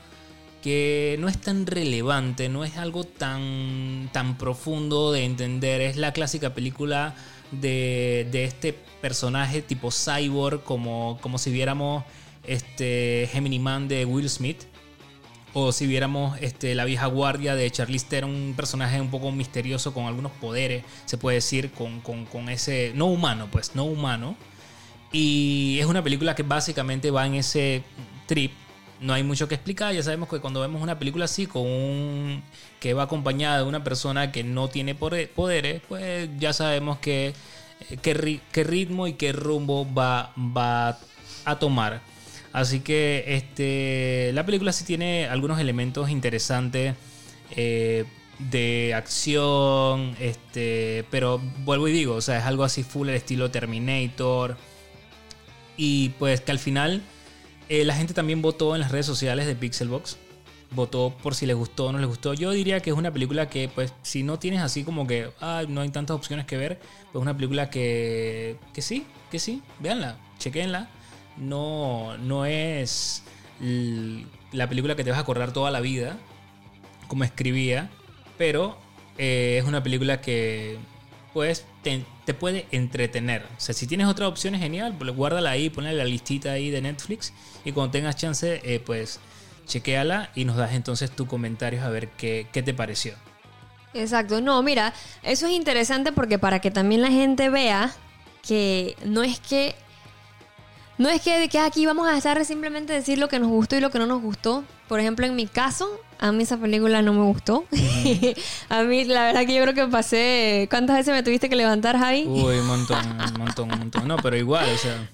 que no es tan relevante, no es algo tan, tan profundo de entender. Es la clásica película de, de este personaje tipo cyborg, como, como si viéramos este Gemini Man de Will Smith. O si viéramos este, la vieja guardia de Charlize Theron, un personaje un poco misterioso con algunos poderes, se puede decir, con, con- con ese... No humano, pues, no humano. Y es una película que básicamente va en ese trip no hay mucho que explicar. Ya sabemos que cuando vemos una película así, con un, que va acompañada de una persona que no tiene poderes, pues ya sabemos que, eh, qué, qué ritmo y qué rumbo va, va a tomar. Así que este, la película sí tiene algunos elementos interesantes eh, de acción, este, pero vuelvo y digo, o sea, es algo así full el estilo Terminator. Y pues que al final eh, la gente también votó en las redes sociales de Pixelbox. Votó por si les gustó o no les gustó. Yo diría que es una película que, pues, si no tienes así como que no hay tantas opciones que ver, pues una película que, que sí, que sí, véanla, chequenla. No, no es la película que te vas a acordar toda la vida, como escribía, pero eh, es una película que pues te, puede entretener. O sea, si tienes otra opción es genial, pues guárdala ahí, ponle la listita ahí de Netflix y cuando tengas chance, eh, pues chequeala y nos das entonces tus comentarios a ver qué, qué te pareció. Exacto, no, mira, eso es interesante porque para que también la gente vea que no es que no es que, que aquí vamos a estar simplemente decir lo que nos gustó y lo que no nos gustó. Por ejemplo, en mi caso, a mí esa película no me gustó. a mí, la verdad que yo creo que pasé... ¿Cuántas veces me tuviste que levantar, Javi? Uy, un montón, un montón, un montón. No, pero igual, o sea...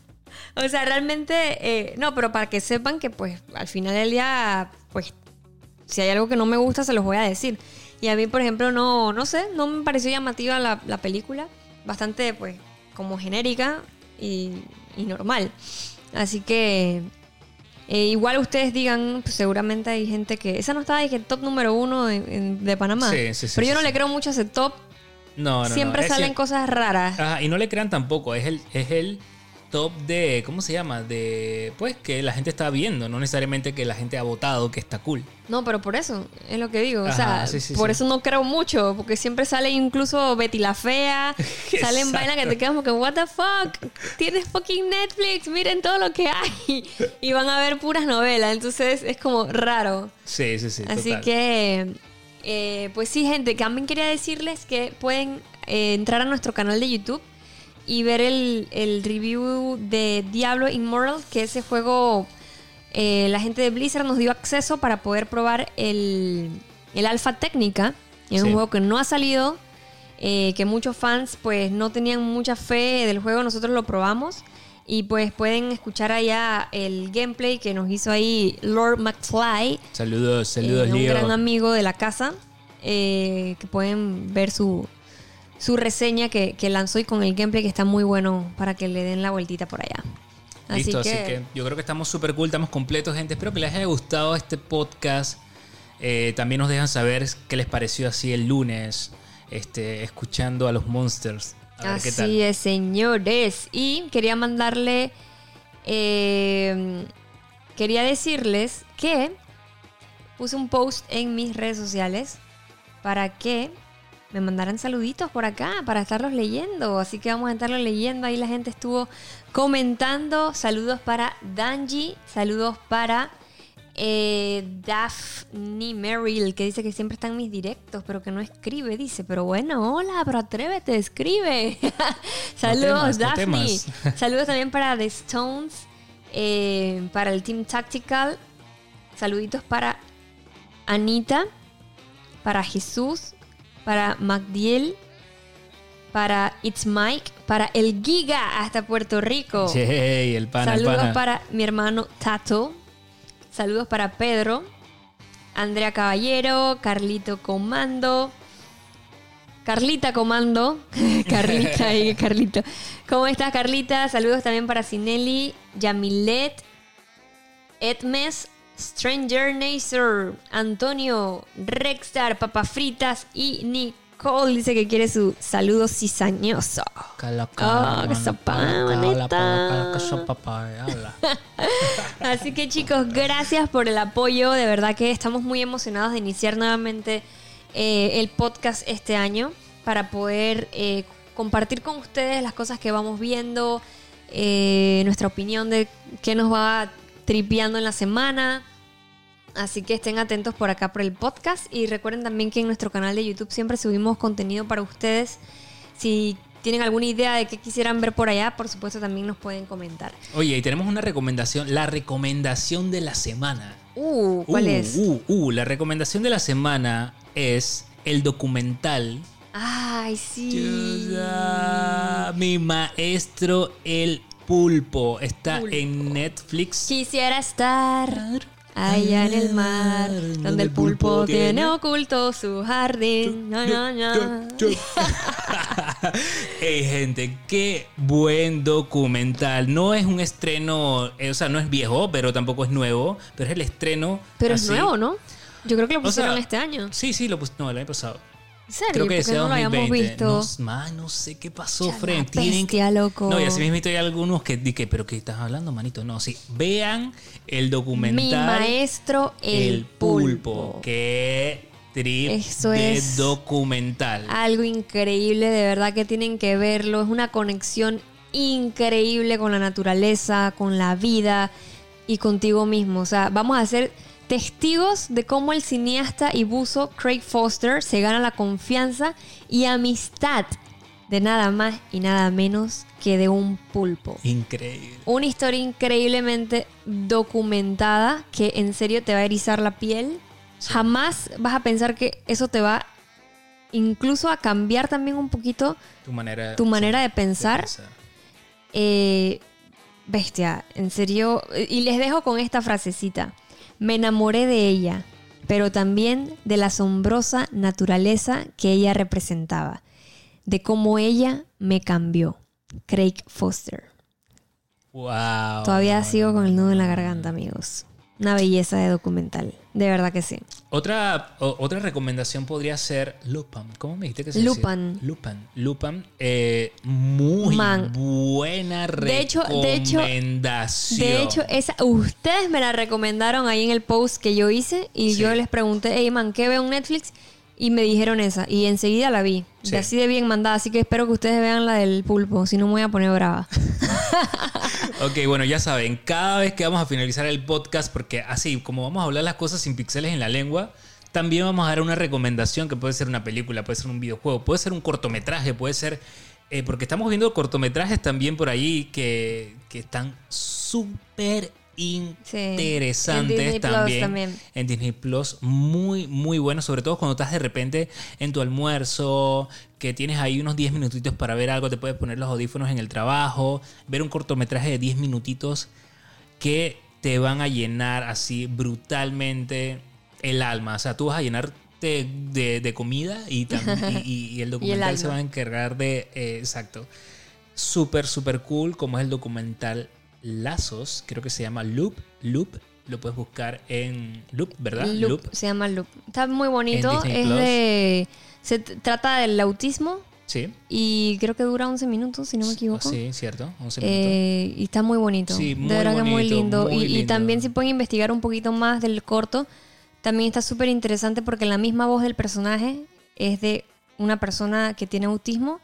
O sea, realmente... Eh, no, pero para que sepan que, pues, al final del día, pues, si hay algo que no me gusta, se los voy a decir. Y a mí, por ejemplo, no, no sé, no me pareció llamativa la, la película. Bastante, pues, como genérica y y normal. Así que eh, igual ustedes digan, pues seguramente hay gente que... Esa no estaba el top número uno de, Panamá. Sí, sí, sí, Pero yo no le creo mucho a ese top. No, no. Siempre salen cosas raras. Ajá, y no le crean tampoco. Es el, es el top de, ¿cómo se llama? De, pues, que la gente está viendo, no necesariamente que la gente ha votado, que está cool. No, pero por eso, es lo que digo. o sea, por eso no creo mucho, porque siempre sale incluso Betty la Fea, salen vainas que te quedas como que, what the fuck, tienes fucking Netflix, miren todo lo que hay. Y van a ver puras novelas, entonces es como raro. Sí, sí, sí. Así que, eh, pues sí, gente, también quería decirles que pueden eh, entrar a nuestro canal de YouTube y ver el, review de Diablo Immortal, que ese juego eh, la gente de Blizzard nos dio acceso para poder probar el, el alfa técnica. Es un juego que no ha salido, eh, que muchos fans pues no tenían mucha fe del juego, nosotros lo probamos. Y pues pueden escuchar allá el gameplay que nos hizo ahí Lord McFly. Saludos, saludos, eh, Un gran amigo de la casa. que pueden ver su, su reseña que, lanzó y con el gameplay que está muy bueno para que le den la vueltita por allá. Listo, así que yo creo que estamos súper cool, estamos completos, gente. Espero que les haya gustado este podcast. Eh, también nos dejan saber qué les pareció así el lunes, este, escuchando a los Monsters. así es, señores. Y quería mandarle, eh, quería decirles que puse un post en mis redes sociales para que me mandaran saluditos por acá para estarlos leyendo. Así que vamos a estarlos leyendo. Ahí la gente estuvo comentando. Saludos para Danji. Saludos para eh, Daphne Merrill, que dice que siempre están mis directos, pero que no escribe. Dice, pero bueno, hola, pero atrévete, escribe. Saludos, Daphne. Saludos también para The Stones, eh, para el Team Tactical. Saluditos para Anita, para Jesús, para Magdiel, para It's Mike, para el Giga hasta Puerto Rico. el Saludos para mi hermano Tato. Saludos para Pedro, Andrea Caballero, Carlito Comando. Carlita Comando. Carlita y Carlito. ¿Cómo estás, Carlita? Saludos también para Sinelli, Yamilet, Edmes, Stranger Nacer, Antonio, Rexstar, Papas Fritas y Nicole dice que quiere su saludo cizañoso. Así que chicos, gracias por el apoyo. De verdad que estamos muy emocionados de iniciar nuevamente eh, el podcast este año para poder eh, compartir con ustedes las cosas que vamos viendo, eh, nuestra opinión de qué nos va tripeando en la semana. Así que estén atentos por acá por el podcast y recuerden también que en nuestro canal de YouTube siempre subimos contenido para ustedes. Si tienen alguna idea de qué quisieran ver por allá, por supuesto también nos pueden comentar. Oye, y tenemos una recomendación, la recomendación de la semana. Uh, ¿cuál Uh, es? Uh, uh, la recomendación de la semana es el documental Ay, sí. Yuda, Mi maestro el pulpo está Pulpo. en Netflix. Quisiera estar allá en el mar, donde el pulpo tiene oculto su jardín. Na, na, na. Hey gente, qué buen documental. No es un estreno, eh, o sea, no es viejo, pero tampoco es nuevo, pero es el estreno. Pero es así. nuevo, ¿no? Yo creo que lo O sea, pusieron este año. Sí, sí, lo pus- no, el año pasado. ¿En serio? Creo que ¿Por qué decía no lo habíamos 2020. visto? No, man, no sé qué pasó, Chama, Fren. Tienen que- bestia, loco. No, y así mismo hay algunos que dije, pero ¿qué estás hablando, manito? No, sí. Vean el Mi documental. maestro el, pulpo. Qué trip Eso de es documental. Algo increíble, de verdad que tienen que verlo. Es una conexión increíble con la naturaleza, con la vida y contigo mismo. O sea, vamos a ser testigos de cómo el cineasta y buzo Craig Foster se gana la confianza y amistad de nada más y nada menos que de un pulpo. Increíble. Una historia increíblemente documentada que en serio te va a erizar la piel. Jamás vas a pensar que eso te va incluso a cambiar también un poquito Tu manera, tu manera sí, de pensar. Eh, bestia, en serio. Y les dejo con esta frasecita. Me enamoré de ella, pero también de la asombrosa naturaleza que ella representaba. De cómo ella me cambió. Craig Foster. Wow. Todavía sigo con el nudo en la garganta, amigos. Una belleza de documental. De verdad que sí. Otra, o- otra recomendación podría ser Lupin. ¿Cómo me dijiste que se Lupin. decía? Lupin. Lupin. eh, muy Man. buena De hecho- de hecho- recomendación. De hecho, esa, ustedes me la recomendaron ahí en el post que yo hice y Sí. yo les pregunté, hey man, ¿qué veo en Netflix? Y me dijeron esa. Y enseguida la vi. Sí. De así de bien mandada. Así que espero que ustedes vean la del pulpo. Si no me voy a poner brava. Ok, bueno, ya saben, cada vez que vamos a finalizar el podcast, porque así como vamos a hablar las cosas sin pixeles en la lengua, también vamos a dar una recomendación que puede ser una película, puede ser un videojuego, puede ser un cortometraje, puede ser... eh, porque estamos viendo cortometrajes también por ahí que, que están súper interesantes también, también. en Disney Plus muy muy buenos sobre todo cuando estás de repente en tu almuerzo que tienes ahí unos 10 minutitos para ver algo te puedes poner los audífonos en el trabajo ver un cortometraje de 10 minutitos que te van a llenar así brutalmente el alma. O sea tú vas a llenarte de, de comida y, y- y- y el documental se va a encargar de eh, exacto. Súper, súper cool, como es el documental Lazos, creo que se llama Loop, Loop, lo puedes buscar en Loop, ¿verdad? Loop, Se llama Loop. Está muy bonito. Es Plus. de... Se trata del autismo Sí, y creo que dura 11 minutos, si no me equivoco. sí, cierto, 11 minutos. Eh, y está muy bonito. Sí, muy de verdad que muy lindo. muy y, y lindo. también si pueden investigar un poquito más del corto, también está súper interesante porque la misma voz del personaje es de una persona que tiene autismo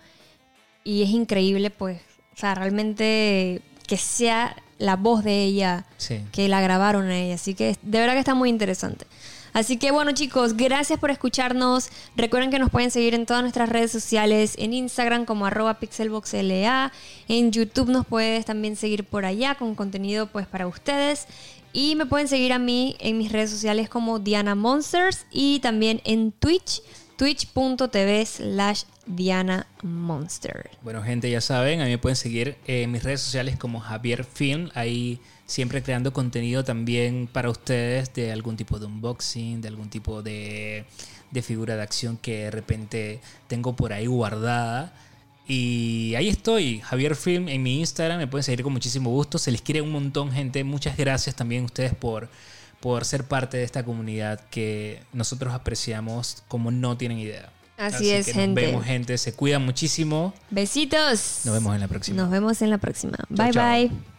y es increíble, pues, o sea, realmente que sea la voz de ella Sí. que la grabaron a ella. Así que de verdad que está muy interesante. Así que bueno chicos, gracias por escucharnos. Recuerden que nos pueden seguir en todas nuestras redes sociales, en Instagram como arroba pixelboxla, en YouTube nos puedes también seguir por allá con contenido pues para ustedes. Y me pueden seguir a mí en mis redes sociales como Diana Monsters y también en Twitch, twitch.tv slash Diana Monster. Bueno, gente, ya saben, a mí me pueden seguir en mis redes sociales como Javier Film, ahí siempre creando contenido también para ustedes de algún tipo de unboxing, de algún tipo de, de figura de acción que de repente tengo por ahí guardada. Y ahí estoy, Javier Film en mi Instagram, me pueden seguir con muchísimo gusto, se les quiere un montón, gente, muchas gracias también a ustedes por, por ser parte de esta comunidad que nosotros apreciamos como no tienen idea. Así es, que gente. Nos vemos, gente. Se cuidan muchísimo. Besitos. Nos vemos en la próxima. Nos vemos en la próxima. Bye bye.